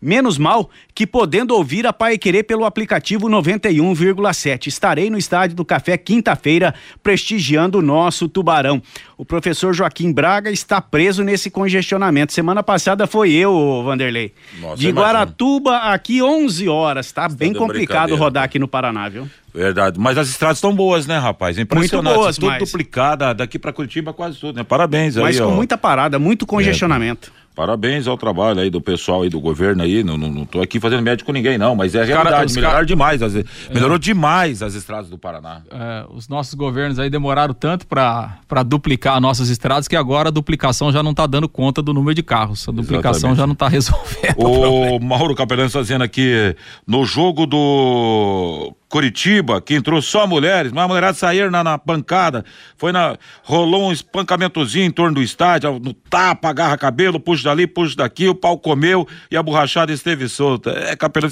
Menos mal que podendo ouvir a Pai Querer pelo aplicativo 91,7. Estarei no estádio do Café quinta-feira prestigiando o nosso Tubarão. O professor Joaquim Braga está preso nesse congestionamento. Semana passada foi eu, Vanderlei. Nossa, de Guaratuba aqui 11 horas. Tá bem complicado rodar aqui no Paraná, viu? Verdade. Mas as estradas estão boas, né, rapaz? Impressionante. Muito boas, tudo mas... duplicada, daqui para Curitiba quase tudo, né? Parabéns mas aí, Mas com ó. muita parada, muito congestionamento. É. Parabéns ao trabalho aí do pessoal aí do governo aí. Não, não, não tô aqui fazendo médico com ninguém, não, mas é a realidade. Cara, melhoraram cara... demais. As, melhorou é. demais as estradas do Paraná. É, os nossos governos aí demoraram tanto para duplicar nossas estradas que agora a duplicação já não está dando conta do número de carros. A duplicação Exatamente. já não está resolvendo. O Mauro Capelano está dizendo aqui no jogo do Curitiba, que entrou só mulheres, mas a mulherada saíram na, na pancada, foi na, rolou um espancamentozinho em torno do estádio, no tapa, agarra cabelo, puxa dali, puxa daqui, o pau comeu e a borrachada esteve solta. É, capelão,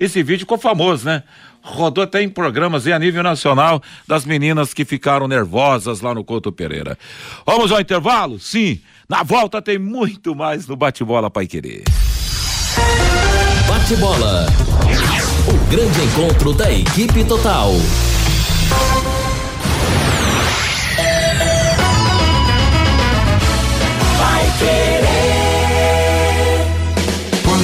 esse vídeo ficou famoso, né? Rodou até em programas e a nível nacional das meninas que ficaram nervosas lá no Couto Pereira. Vamos ao intervalo? Sim. Na volta tem muito mais no Bate-Bola Pai Querer. Bate-Bola. Grande encontro da equipe total. Vai querer.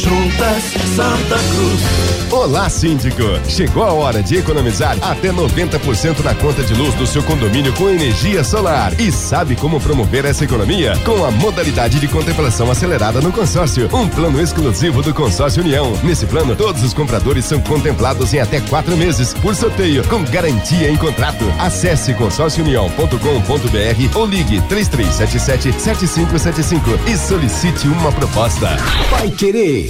Juntas Santa Cruz. Olá, síndico. Chegou a hora de economizar até 90% na conta de luz do seu condomínio com energia solar. E sabe como promover essa economia? Com a modalidade de contemplação acelerada no consórcio. Um plano exclusivo do Consórcio União. Nesse plano, todos os compradores são contemplados em até quatro meses, por sorteio, com garantia em contrato. Acesse consórciounião.com.br ou ligue 3377-7575 e solicite uma proposta. Vai querer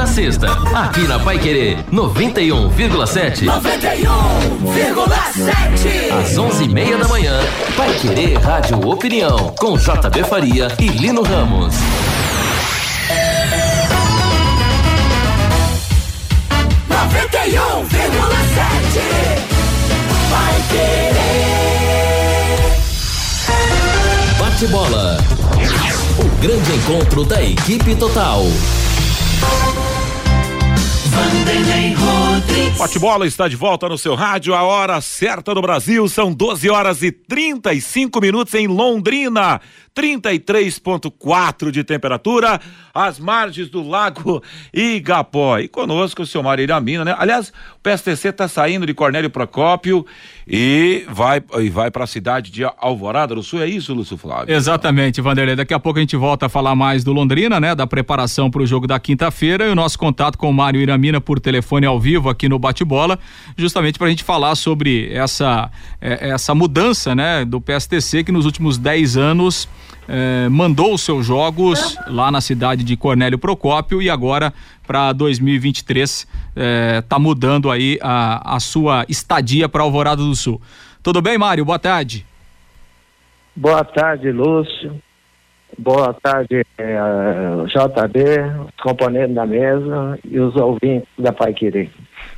segunda a sexta, aqui na Pai Querer 91,7. 91,7. Às 11h30 da manhã, Pai Querer Rádio Opinião, com JB Faria e Lino Ramos. Noventa e um vírgula sete. Vai querer. Bate bola. O grande encontro da equipe total. Bate-bola está de volta no seu rádio, a hora certa do Brasil, são 12 horas e 35 minutos em Londrina. 33,4 de temperatura, às margens do Lago Igapó. E conosco o senhor Marília Mina, né? Aliás, o PSTC está saindo de Cornélio Procópio e vai, e vai para a cidade de Alvorada do Sul. É isso, Lúcio Flávio? Exatamente, Vanderlei. Daqui a pouco a gente volta a falar mais do Londrina, né? Da preparação para o jogo da quinta-feira e o nosso contato com o Mário Iramina por telefone ao vivo aqui no Bate-Bola, justamente para a gente falar sobre essa, é, essa mudança, né? Do PSTC que nos últimos 10 anos eh, mandou os seus jogos lá na cidade de Cornélio Procópio e agora para 2023 está eh, mudando aí a, a sua estadia para Alvorada do Sul. Tudo bem, Mário? Boa tarde. Boa tarde, Lúcio. Boa tarde, eh, JB, os componentes da mesa e os ouvintes da Pai Querer.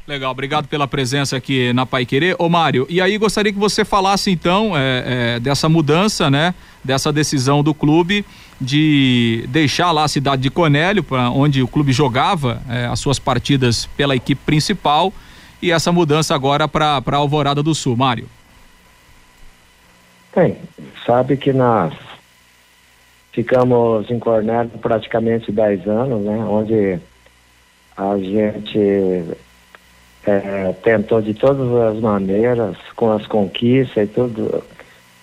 Legal, obrigado pela presença aqui na Pai Querer. Ô Mário, e aí gostaria que você falasse então é, é, dessa mudança, né? Dessa decisão do clube de deixar lá a cidade de Conélio, pra, onde o clube jogava é, as suas partidas pela equipe principal, e essa mudança agora para Alvorada do Sul. Mário. Bem, sabe que nós ficamos em Cornélio praticamente 10 anos, né? Onde a gente é, tentou de todas as maneiras, com as conquistas e tudo,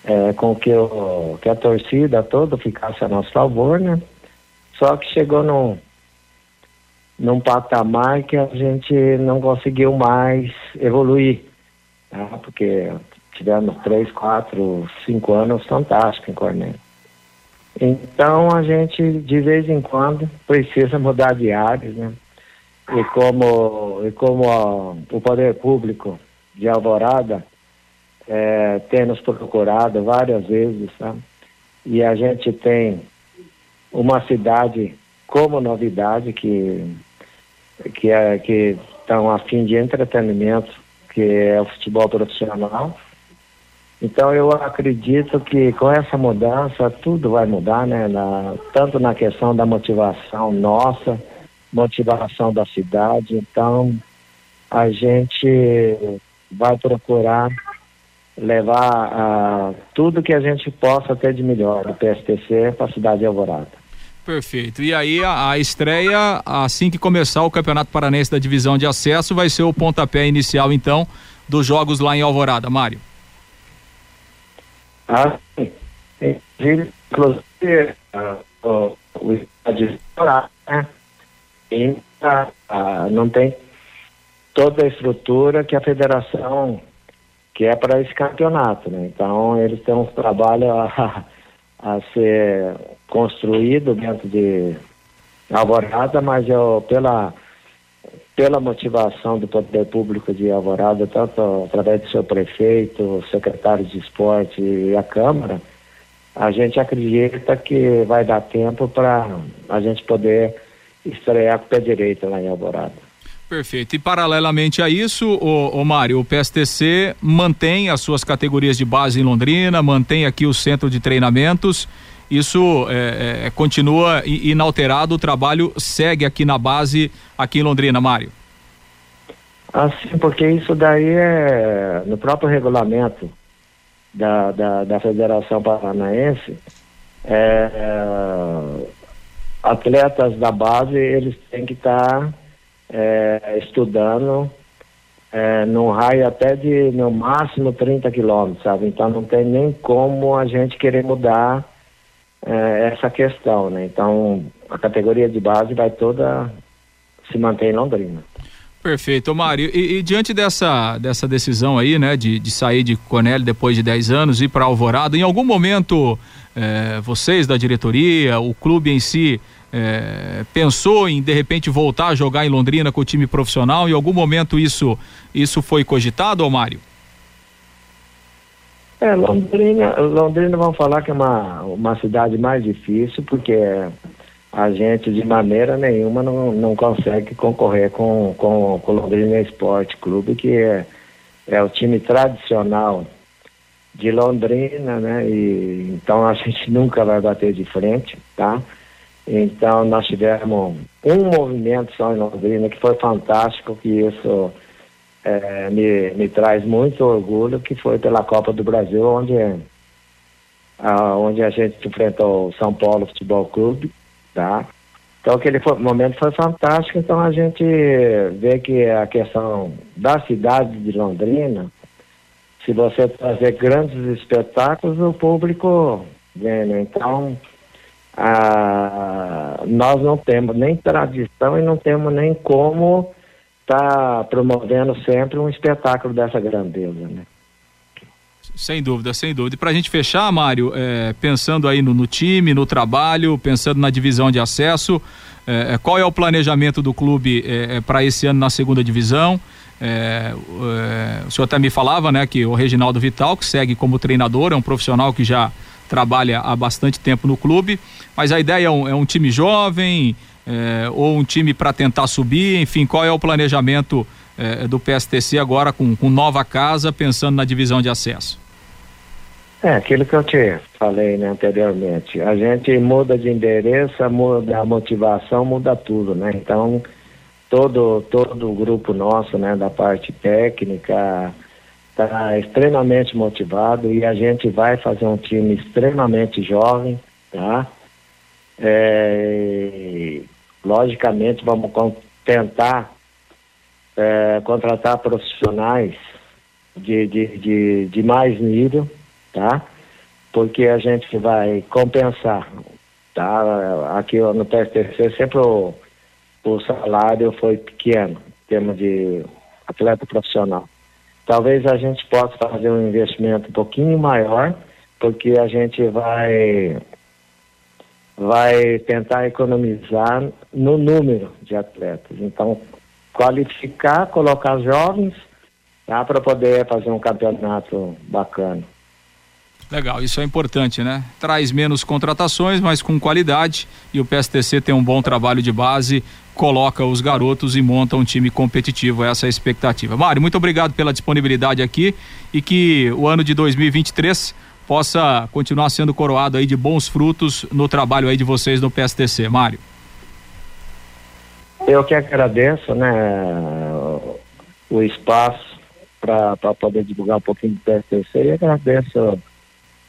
é, com que, o, que a torcida toda ficasse a nosso favor, né? Só que chegou num, num patamar que a gente não conseguiu mais evoluir, tá? porque tivemos três, quatro, cinco anos fantásticos em Cornélio. Então a gente de vez em quando precisa mudar de áreas, né? E como, e como a, o poder público de Alvorada é, tem nos procurado várias vezes, sabe? E a gente tem uma cidade como novidade que que é que estão a fim de entretenimento, que é o futebol profissional. Então eu acredito que com essa mudança tudo vai mudar, né? Na, tanto na questão da motivação nossa, motivação da cidade. Então a gente vai procurar levar uh, tudo que a gente possa ter de melhor do PSTC para a cidade de Alvorada. Perfeito. E aí a, a, estreia, assim que começar o Campeonato Paranense da Divisão de Acesso, vai ser o pontapé inicial, então, dos jogos lá em Alvorada, Mário. Ah, sim. Inclusive, uh, o estádio né? E, uh, não tem toda a estrutura que a federação que é para esse campeonato, né? Então eles têm um trabalho a, a ser construído dentro de Alvorada, mas eu, pela, pela motivação do poder público de Alvorada, tanto através do seu prefeito, secretário de esporte e a Câmara, a gente acredita que vai dar tempo para a gente poder estrear com o pé direito lá em Alvorada. Perfeito. E paralelamente a isso, o, Mário, o PSTC mantém as suas categorias de base em Londrina, mantém aqui o centro de treinamentos. Isso é, é, continua inalterado, o trabalho segue aqui na base, aqui em Londrina, Mário. Assim, porque isso daí é no próprio regulamento da, da, da Federação Paranaense, é, é atletas da base, eles têm que estar tá é, estudando é, num raio até de no máximo 30 quilômetros, sabe? Então não tem nem como a gente querer mudar é, essa questão, né? Então a categoria de base vai toda se manter em Londrina. Perfeito, Mário. E, e, diante dessa, dessa decisão aí, né, de, de sair de Cornélio depois de 10 anos e para Alvorada, em algum momento é, vocês da diretoria, o clube em si, é, pensou em de repente voltar a jogar em Londrina com o time profissional? Em algum momento isso isso foi cogitado, Mário? É, Londrina, Londrina vamos falar que é uma, uma cidade mais difícil, porque a gente de maneira nenhuma não, não consegue concorrer com, com, com o Londrina Esporte Clube, que é, é o time tradicional de Londrina, né? E, então a gente nunca vai bater de frente, tá? Então nós tivemos um movimento só em Londrina que foi fantástico, que isso é, me, me traz muito orgulho, que foi pela Copa do Brasil, onde, a, onde a gente enfrentou o São Paulo Futebol Clube, tá? Então aquele foi, momento foi fantástico, então a gente vê que a questão da cidade de Londrina, se você trazer grandes espetáculos, o público vem, né? Então ah, nós não temos nem tradição e não temos nem como estar tá promovendo sempre um espetáculo dessa grandeza, né? Sem dúvida, sem dúvida. E para a gente fechar, Mário, é, pensando aí no, no, time, no trabalho, pensando na divisão de acesso, é, é qual é o planejamento do clube é, é para esse ano na segunda divisão? É, o senhor até me falava, né, que o Reginaldo Vital, que segue como treinador, é um profissional que já trabalha há bastante tempo no clube, mas a ideia é um, é um time jovem é, ou um time para tentar subir, enfim, qual é o planejamento é, do PSTC agora com, com nova casa, pensando na divisão de acesso? É, aquilo que eu te falei né, anteriormente. A gente muda de endereço, muda a motivação, muda tudo, né? Então, todo, todo o grupo nosso, né, da parte técnica, está extremamente motivado e a gente vai fazer um time extremamente jovem, tá? É, logicamente vamos tentar é, contratar profissionais de, de, de, de, mais nível, tá? porque a gente vai compensar. Tá? Aqui no PSTC sempre o, o salário foi pequeno, em termos de atleta profissional. Talvez a gente possa fazer um investimento um pouquinho maior, porque a gente vai vai tentar economizar no número de atletas. Então, qualificar, colocar jovens tá, para poder fazer um campeonato bacana. Legal, isso é importante, né? Traz menos contratações, mas com qualidade. E o PSTC tem um bom trabalho de base, coloca os garotos e monta um time competitivo. Essa é a expectativa. Mário, muito obrigado pela disponibilidade aqui e que o ano de 2023 possa continuar sendo coroado aí de bons frutos no trabalho aí de vocês no PSTC. Mário. Eu que agradeço, né, o espaço para poder divulgar um pouquinho do PSTC e agradeço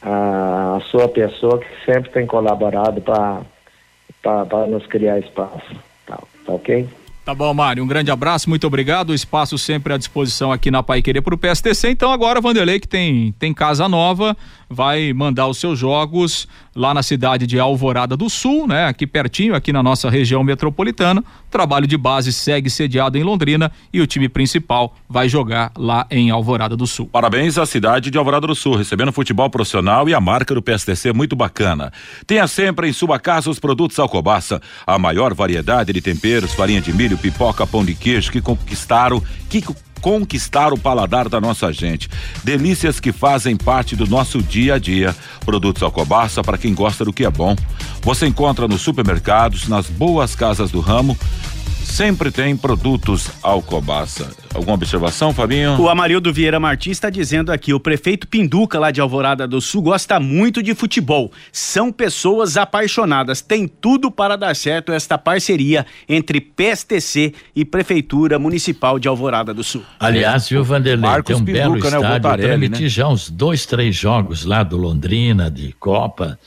a, a sua pessoa que sempre tem colaborado para nos criar espaço. Tá, tá ok? Tá bom, Mário. Um grande abraço, muito obrigado. O espaço sempre à disposição aqui na Pai Querer para o PSTC. Então, agora, Vanderlei, que tem, tem casa nova, vai mandar os seus jogos lá na cidade de Alvorada do Sul, né? Aqui pertinho, aqui na nossa região metropolitana. O trabalho de base segue sediado em Londrina e o time principal vai jogar lá em Alvorada do Sul. Parabéns à cidade de Alvorada do Sul, recebendo futebol profissional e a marca do PSTC muito bacana. Tenha sempre em sua casa os produtos Alcobaça, a maior variedade de temperos, farinha de milho, pipoca, pão de queijo que conquistaram, que conquistar o paladar da nossa gente. Delícias que fazem parte do nosso dia a dia. Produtos Alcobaça para quem gosta do que é bom. Você encontra nos supermercados, nas boas casas do ramo sempre tem produtos Alcobaça. Alguma observação, Fabinho? O Amarildo Vieira Martins está dizendo aqui: o prefeito Pinduca, lá de Alvorada do Sul, gosta muito de futebol. São pessoas apaixonadas. Tem tudo para dar certo esta parceria entre PSTC e Prefeitura Municipal de Alvorada do Sul. Aliás, viu, Vanderlei? Marcos tem um Pinduca, belo né, estádio. Eu transmiti né? já uns dois, três jogos lá do Londrina, de Copa.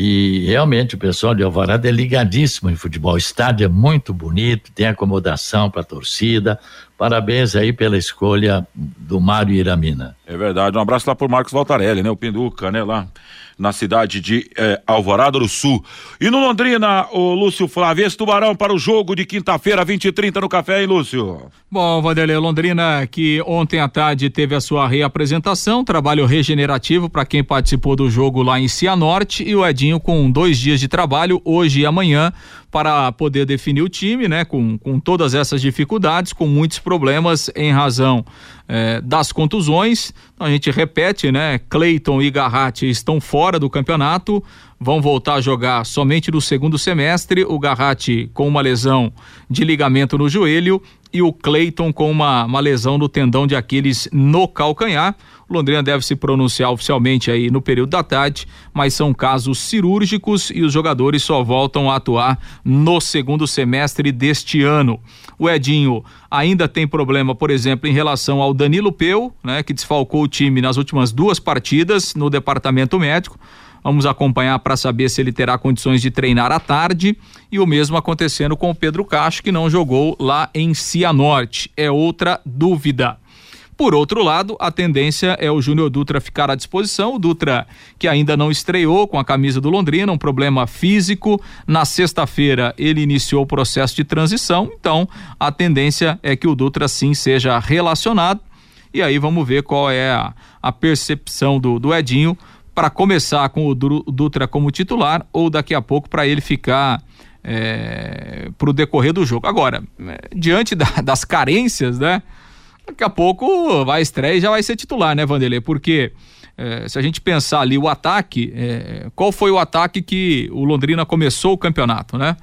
E realmente o pessoal de Alvorada é ligadíssimo em futebol. O estádio é muito bonito, tem acomodação para a torcida. Parabéns aí pela escolha do Mário Iramina. É verdade. Um abraço lá pro Marcos Voltarelli, né? O Pinduca, né? Lá na cidade de eh, Alvorada do Sul. E no Londrina, o Lúcio Flávio, esse tubarão para o jogo de quinta-feira, 20 e 30 no café, hein, Lúcio? Bom, Vanderlei, Londrina que ontem à tarde teve a sua reapresentação, trabalho regenerativo para quem participou do jogo lá em Cianorte e o Edinho com dois dias de trabalho, hoje e amanhã, para poder definir o time, né? Com, com todas essas dificuldades, com muitos problemas em razão eh, das contusões. Então a gente repete, né? Cleiton e Garratti estão fora do campeonato, vão voltar a jogar somente no segundo semestre. O Garratti com uma lesão de ligamento no joelho e o Cleiton com uma, uma lesão no tendão de Aquiles no calcanhar. O Londrina deve se pronunciar oficialmente aí no período da tarde, mas são casos cirúrgicos e os jogadores só voltam a atuar no segundo semestre deste ano. O Edinho ainda tem problema, por exemplo, em relação ao Danilo Peu, né, que desfalcou o time nas últimas duas partidas no departamento médico. Vamos acompanhar para saber se ele terá condições de treinar à tarde. E o mesmo acontecendo com o Pedro Cacho, que não jogou lá em Cianorte. É outra dúvida. Por outro lado, a tendência é o Júnior Dutra ficar à disposição. O Dutra, que ainda não estreou com a camisa do Londrina, um problema físico. Na sexta-feira, ele iniciou o processo de transição. Então, a tendência é que o Dutra sim seja relacionado. E aí vamos ver qual é a, a percepção do, do Edinho para começar com o Dutra como titular ou daqui a pouco para ele ficar é, para o decorrer do jogo. Agora, é, diante da, das carências, né? Daqui a pouco vai estreia e já vai ser titular, né, Vanderlei? Porque é, se a gente pensar ali o ataque, é, qual foi o ataque que o Londrina começou o campeonato, né?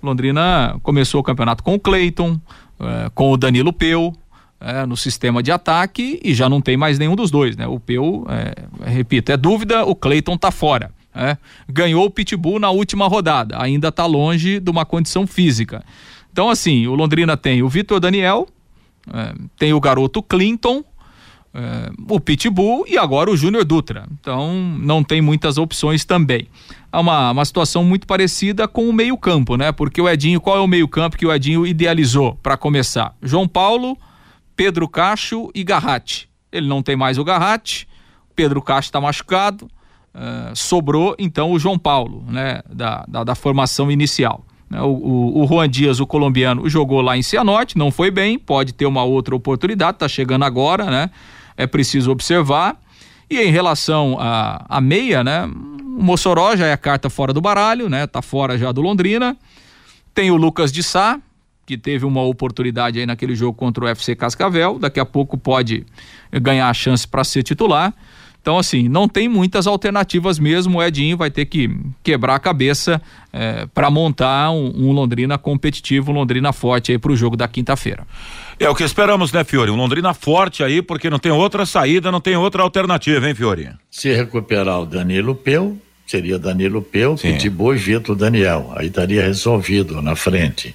O Londrina começou o campeonato com o Cleiton, é, com o Danilo Peu, é, no sistema de ataque e já não tem mais nenhum dos dois, né? O Peu, é, repito, é dúvida, o Cleiton tá fora. É? Ganhou o Pitbull na última rodada, ainda está longe de uma condição física. Então, assim, o Londrina tem o Vitor Daniel, é, tem o garoto Clinton, é, o Pitbull e agora o Júnior Dutra. Então não tem muitas opções também. É uma, uma situação muito parecida com o meio-campo, né? Porque o Edinho, qual é o meio-campo que o Edinho idealizou para começar? João Paulo, Pedro Cacho e Garratti. Ele não tem mais o Garratti, Pedro Cacho está machucado. uh, sobrou então o João Paulo, né, da, da, da formação inicial. Né, o, o, o, Juan Dias, o colombiano, jogou lá em Cianorte, não foi bem, pode ter uma outra oportunidade, está chegando agora, né? É preciso observar. E em relação à a, a, meia, né? O Mossoró já é a carta fora do baralho, né? Tá fora já do Londrina. Tem o Lucas de Sá, que teve uma oportunidade aí naquele jogo contra o FC Cascavel, daqui a pouco pode ganhar a chance para ser titular. Então, assim, não tem muitas alternativas mesmo. O Edinho vai ter que quebrar a cabeça é, para montar um, um, Londrina competitivo, um Londrina forte aí para o jogo da quinta-feira. É o que esperamos, né, Fiore? Um Londrina forte aí, porque não tem outra saída, não tem outra alternativa, hein, Fiore? Se recuperar o Danilo Peu, seria Danilo Peu, Pitbull e Vitor Daniel. Aí estaria resolvido na frente.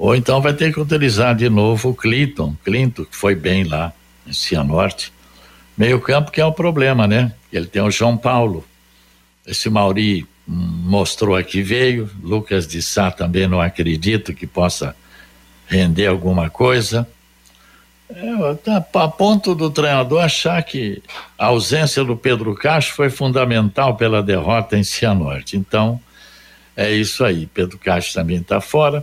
Ou então vai ter que utilizar de novo o Clinton, Clinton, que foi bem lá em Cianorte Meio campo que é o problema, né? Ele tem o João Paulo. Esse Mauri mostrou aqui veio. Lucas de Sá também não acredito que possa render alguma coisa. É, tá a ponto do treinador achar que a ausência do Pedro Castro foi fundamental pela derrota em Cianorte. Então, é isso aí. Pedro Castro também está fora.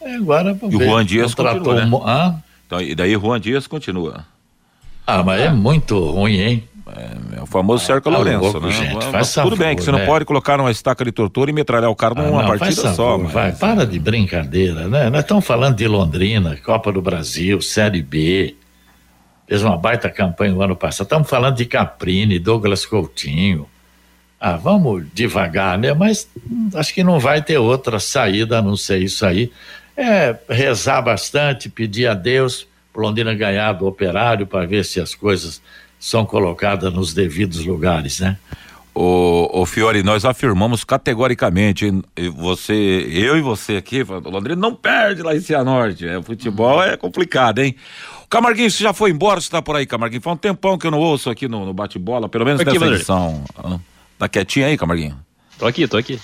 É, agora, e o Juan Dias continua, né? Então, e daí Juan Dias continua. Ah, mas é muito ruim, hein? É, é o famoso Sérgio ah, Lourenço, louco, né? Gente, faz Tudo bem que você né? não pode colocar uma estaca de tortura e metralhar o cara ah, numa não, partida só. Mas... Vai, para de brincadeira, né? Nós estamos falando de Londrina, Copa do Brasil, Série B. Fez uma baita campanha no ano passado. Estamos falando de Caprini, Douglas Coutinho. Ah, vamos devagar, né? Mas acho que não vai ter outra saída a não ser isso aí. É rezar bastante, pedir a Deus Londrina ganhar do operário para ver se as coisas são colocadas nos devidos lugares, né? O, o Fiore, nós afirmamos categoricamente, você, eu e você aqui, Londrina não perde lá em Cianorte, é, o futebol é complicado, hein? Camarguinho, você já foi embora, você tá por aí, Camarguinho? Faz um tempão que eu não ouço aqui no, no bate-bola, pelo menos aqui, nessa edição. Tá quietinho aí, Camarguinho? Tô aqui, tô aqui.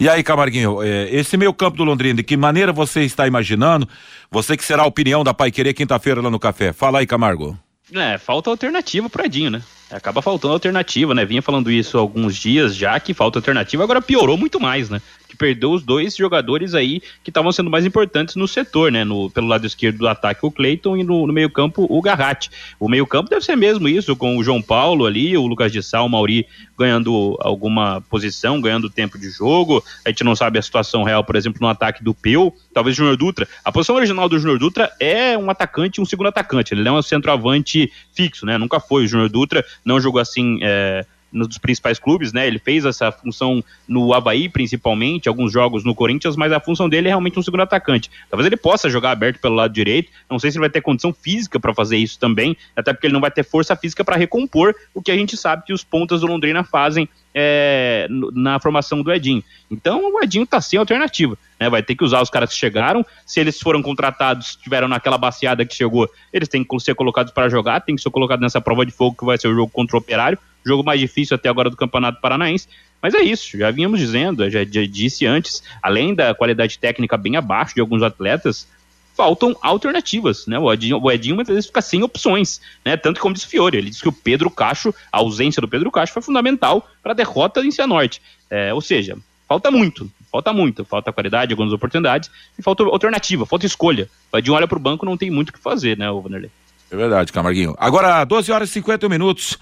E aí, Camarguinho, é, esse meio campo do Londrina, de que maneira você está imaginando? Você que será a opinião da Pai Querer quinta-feira lá no café. Fala aí, Camargo. É, falta alternativa pro Edinho, né? Acaba faltando alternativa, né? Vinha falando isso há alguns dias já, que falta alternativa, agora piorou muito mais, né? Que perdeu os dois jogadores aí que estavam sendo mais importantes no setor, né? No, pelo lado esquerdo do ataque, o Cleiton, e no, no meio-campo, o Garratti. O meio-campo deve ser mesmo isso, com o João Paulo ali, o Lucas de Sal, o Mauri ganhando alguma posição, ganhando tempo de jogo. A gente não sabe a situação real, por exemplo, no ataque do Peu, talvez o Júnior Dutra. A posição original do Júnior Dutra é um atacante, um segundo atacante. Ele não é um centroavante fixo, né? Nunca foi. O Júnior Dutra não jogou assim. É nos principais clubes, né? Ele fez essa função no Havaí, principalmente, alguns jogos no Corinthians, mas a função dele é realmente um segundo atacante. Talvez ele possa jogar aberto pelo lado direito, não sei se ele vai ter condição física para fazer isso também, até porque ele não vai ter força física para recompor o que a gente sabe que os pontas do Londrina fazem é, na formação do Edinho. Então o Edinho está sem alternativa. Né? Vai ter que usar os caras que chegaram. Se eles foram contratados, estiveram naquela baseada que chegou, eles têm que ser colocados para jogar, tem que ser colocados nessa prova de fogo que vai ser o jogo contra o Operário jogo mais difícil até agora do Campeonato Paranaense. Mas é isso, já vínhamos dizendo, já, já disse antes, além da qualidade técnica bem abaixo de alguns atletas, faltam alternativas, né? O Edinho, o Edinho muitas vezes fica sem opções, né? Tanto como disse Fiore, ele disse que o Pedro Cacho, a ausência do Pedro Cacho foi fundamental para a derrota em Cianorte. É, ou seja, falta muito, falta muito, falta qualidade, algumas oportunidades, e falta alternativa, falta escolha. O Edinho olha para o banco não tem muito o que fazer, né, o Vanderlei? É verdade, Camarguinho. Agora, 12 horas e 50 minutos.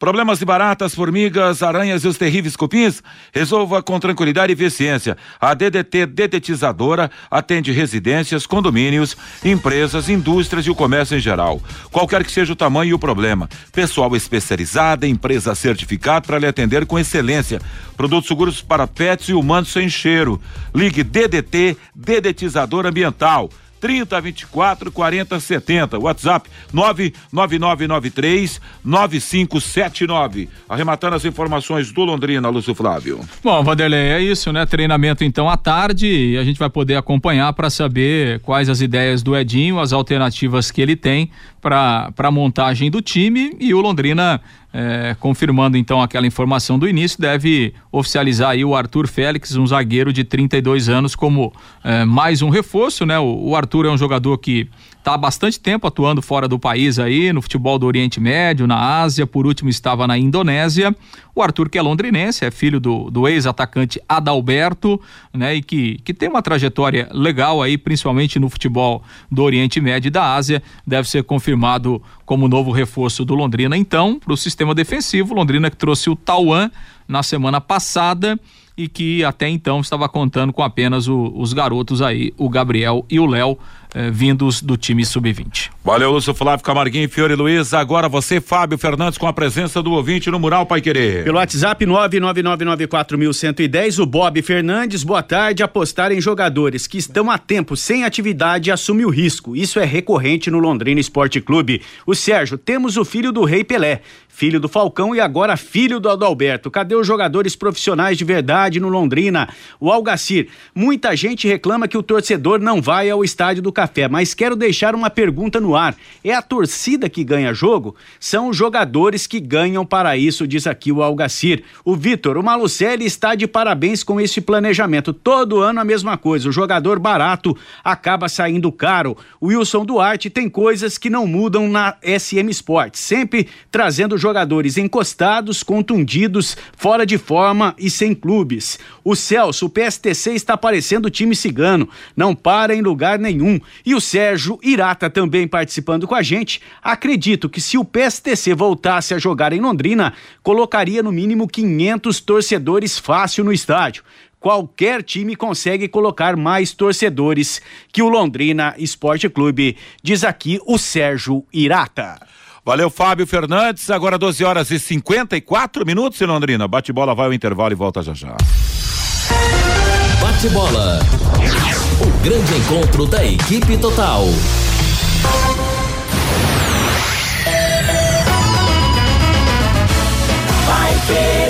Problemas de baratas, formigas, aranhas e os terríveis cupins? Resolva com tranquilidade e eficiência. A DDT Dedetizadora atende residências, condomínios, empresas, indústrias e o comércio em geral. Qualquer que seja o tamanho e o problema. Pessoal especializado, empresa certificada para lhe atender com excelência. Produtos seguros para pets e humanos sem cheiro. Ligue DDT Dedetizador Ambiental 30 24 40 70. WhatsApp 99993 9579. Arrematando as informações do Londrina, Lúcio Flávio. Bom, Vanderlei, é isso, né? Treinamento então à tarde e a gente vai poder acompanhar para saber quais as ideias do Edinho, as alternativas que ele tem para a montagem do time e o Londrina é, confirmando então aquela informação do início, deve oficializar aí o Arthur Félix, um zagueiro de 32 anos, como é, mais um reforço, né? O, o Arthur é um jogador que está há bastante tempo atuando fora do país aí, no futebol do Oriente Médio, na Ásia, por último estava na Indonésia. O Arthur, que é londrinense, é filho do, do ex-atacante Adalberto, né, e que, que tem uma trajetória legal aí, principalmente no futebol do Oriente Médio e da Ásia, deve ser confirmado como novo reforço do Londrina. Então, para o sistema defensivo, Londrina que trouxe o Tauan na semana passada e que até então estava contando com apenas o, os garotos aí, o Gabriel e o Léo eh, vindos do time sub-20. Valeu, Lúcio Flávio Camarguinho, Fiore Luiz. Agora você, Fábio Fernandes, com a presença do ouvinte no Mural Pai Querer. Pelo WhatsApp 99994110, o Bob Fernandes, boa tarde. Apostar em jogadores que estão há tempo sem atividade assume o risco. Isso é recorrente no Londrina Esporte Clube. O Sérgio, temos o filho do Rei Pelé filho do Falcão e agora filho do Adalberto. Cadê os jogadores profissionais de verdade no Londrina? O Algacir, muita gente reclama que o torcedor não vai ao estádio do Café, mas quero deixar uma pergunta no ar. É a torcida que ganha jogo? São os jogadores que ganham para isso, diz aqui o Algacir. O Vitor, o Malucelli está de parabéns com esse planejamento. Todo ano a mesma coisa. O jogador barato acaba saindo caro. O Wilson Duarte tem coisas que não mudam na SM Sports, sempre trazendo jogadores encostados, contundidos, fora de forma e sem clubes. O Celso, o PSTC está parecendo time cigano, não para em lugar nenhum. E o Sérgio Irata também participando com a gente. Acredito que se o PSTC voltasse a jogar em Londrina, colocaria no mínimo 500 torcedores fácil no estádio qualquer time consegue colocar mais torcedores que o Londrina Esporte Clube, diz aqui o Sérgio Irata. Valeu, Fábio Fernandes. Agora 12 horas e 54 minutos em Londrina. Bate bola, vai ao intervalo e volta já já. Bate bola. Grande encontro da equipe total. Vai querer.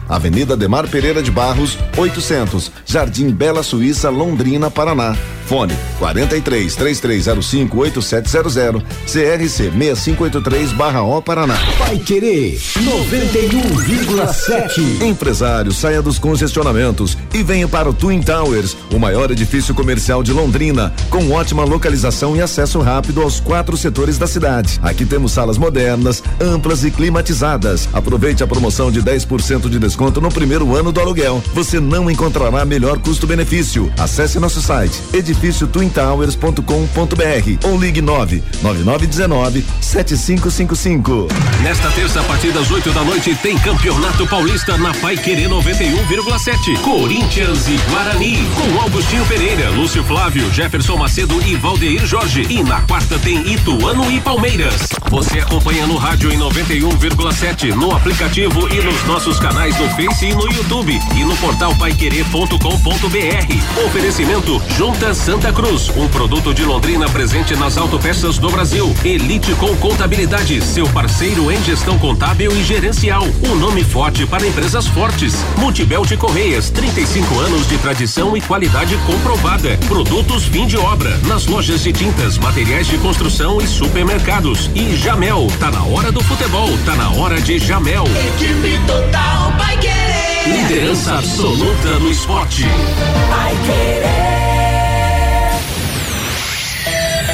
Avenida Demar Pereira de Barros, 800, Jardim Bela Suíça, Londrina, Paraná. Fone 43 3305 8700 CRC 6583/O Paraná. Vai querer 91,7. Empresário, saia dos congestionamentos e venha para o Twin Towers, o maior edifício comercial de Londrina, com ótima localização e acesso rápido aos quatro setores da cidade. Aqui temos salas modernas, amplas e climatizadas. Aproveite a promoção de 10% de desconto desconto no primeiro ano do aluguel. Você não encontrará melhor custo-benefício. Acesse nosso site edifíciotwintowers.com.br ou ligue 9 9919 7555. Nesta terça, a partir das 8 da noite, tem Campeonato Paulista na Pai Querer 91,7. Corinthians e Guarani. Com Augustinho Pereira, Lúcio Flávio, Jefferson Macedo e Valdeir Jorge. E na quarta tem Ituano e Palmeiras. Você acompanha no rádio em 91,7, no aplicativo e nos nossos canais no Face e no YouTube e no portal paiquerê.com.br. Oferecimento Junta Santa Cruz, um produto de Londrina presente nas autopeças do Brasil. Elite com Contabilidade, seu parceiro em gestão contábil e gerencial. Um nome forte para empresas fortes. Multibel de Correias, 35 anos de tradição e qualidade comprovada. Produtos fim de obra, nas lojas de tintas, materiais de construção e supermercados. E Jamel, tá na hora do futebol, tá na hora de Jamel. Equipe total vai querer. Liderança absoluta no esporte. Vai querer.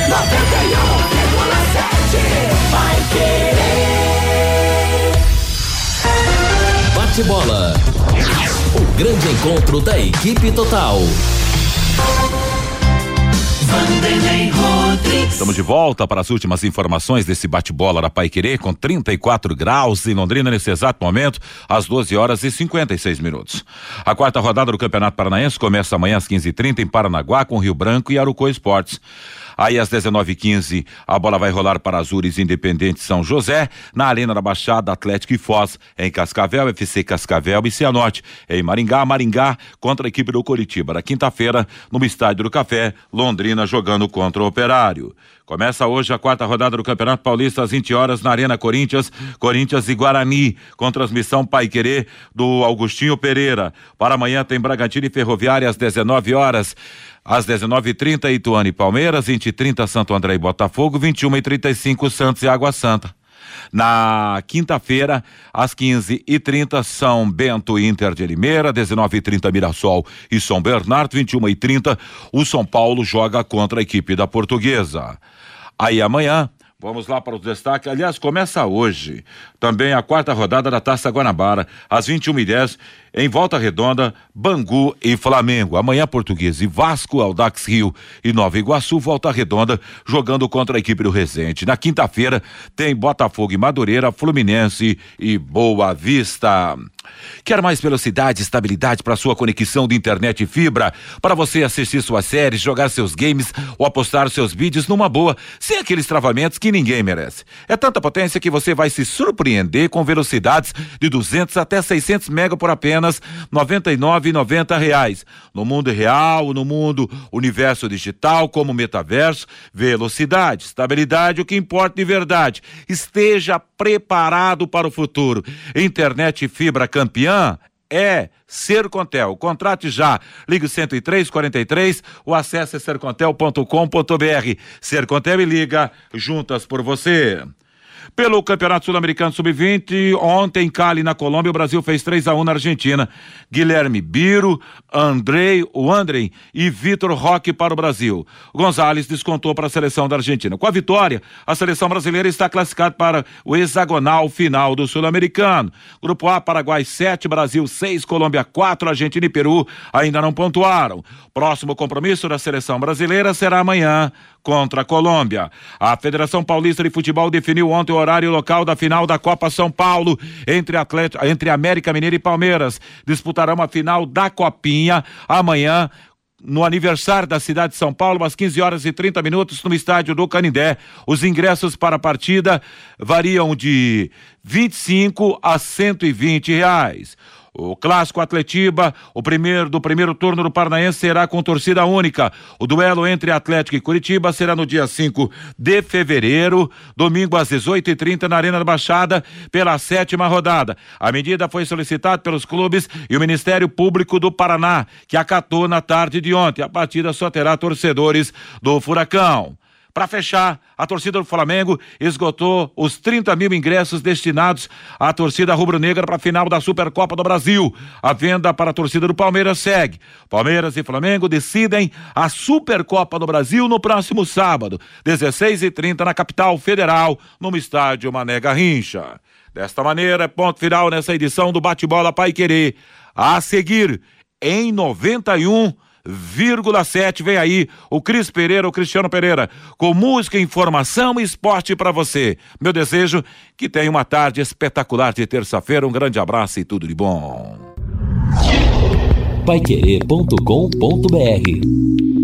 91,7. Vai querer. Bate bola. O grande encontro da equipe total. Estamos de volta para as últimas informações desse bate-bola da Pai Querer, com 34 graus em Londrina nesse exato momento, às 12 horas e 56 minutos. A quarta rodada do Campeonato Paranaense começa amanhã às 15h30 em Paranaguá, com Rio Branco e Arucô Esportes. Aí às 19h15 a bola vai rolar para Azures Independente São José, na Arena da Baixada Atlético e Foz, em Cascavel, FC Cascavel e Cianorte. Em Maringá, Maringá contra a equipe do Curitiba. Na quinta-feira, no Estádio do Café, Londrina jogando contra o Operário. Começa hoje a quarta rodada do Campeonato Paulista às 20 horas na Arena Corinthians, Corinthians e Guarani, com transmissão Pai Querer do Augustinho Pereira. Para amanhã tem Bragantino e Ferroviária às 19 horas. Às 19h30, Ituano e Palmeiras, 20h30, Santo André e Botafogo, 21h35, Santos e Água Santa. Na quinta-feira, às 15h30, São Bento e Inter de Limeira, 19h30, Mirassol e São Bernardo, 21h30, o São Paulo joga contra a equipe da Portuguesa. Aí amanhã, Vamos lá para os destaques. Aliás, começa hoje também a quarta rodada da Taça Guanabara, às 21h10, em Volta Redonda, Bangu e Flamengo. Amanhã, Português e Vasco, Aldax Rio e Nova Iguaçu, Volta Redonda, jogando contra a equipe do Resende. Na quinta-feira, tem Botafogo e Madureira, Fluminense e Boa Vista. Quer mais velocidade e estabilidade para sua conexão de internet e fibra? Para você assistir suas séries, jogar seus games ou apostar seus vídeos numa boa, sem aqueles travamentos que ninguém merece. É tanta potência que você vai se surpreender com velocidades de 200 até 600 mega por apenas 99,90 reais. No mundo real, no mundo universo digital, como metaverso, velocidade, estabilidade, o que importa de verdade. Esteja preparado para o futuro. Internet fibra campeã é Sercontel. Contrate já. Ligue 103 43 ou acesse sercontel.com.br. Sercontel e liga juntas por você. Pelo Campeonato Sul-Americano Sub-20, ontem, Cali, na Colômbia, o Brasil fez 3 a 1 na Argentina. Guilherme Biro, Andrei, o Andrei e Vitor Roque para o Brasil. Gonzalez descontou para a seleção da Argentina. Com a vitória, a seleção brasileira está classificada para o hexagonal final do Sul-Americano. Grupo A, Paraguai 7, Brasil 6, Colômbia 4, Argentina e Peru ainda não pontuaram. Próximo compromisso da seleção brasileira será amanhã contra a Colômbia. A Federação Paulista de Futebol definiu ontem o horário local da final da Copa São Paulo entre, Atlético, entre América Mineira e Palmeiras. Disputarão a final da Copinha amanhã no aniversário da cidade de São Paulo, às 15 horas e 30 minutos, no estádio do Canindé. Os ingressos para a partida variam de 25 a 120 reais. O clássico Atletiba, o primeiro do primeiro turno do Paranaense será com torcida única. O duelo entre Atlético e Curitiba será no dia 5 de fevereiro, domingo às 18h30 na Arena da Baixada, pela sétima rodada. A medida foi solicitada pelos clubes e o Ministério Público do Paraná, que acatou na tarde de ontem. A partida só terá torcedores do Furacão. Para fechar, a torcida do Flamengo esgotou os 30 mil ingressos destinados à torcida rubro-negra para a final da Supercopa do Brasil. A venda para a torcida do Palmeiras segue. Palmeiras e Flamengo decidem a Supercopa do Brasil no próximo sábado, 16 e 30 na capital federal, no estádio Mané Garrincha. Desta maneira, ponto final nessa edição do Bate-Bola Pai Querer. A seguir, em 91 sete Vem aí o Cris Pereira, o Cristiano Pereira, com música, informação e esporte para você. Meu desejo que tenha uma tarde espetacular de terça-feira. Um grande abraço e tudo de bom. Paiquerê.com.br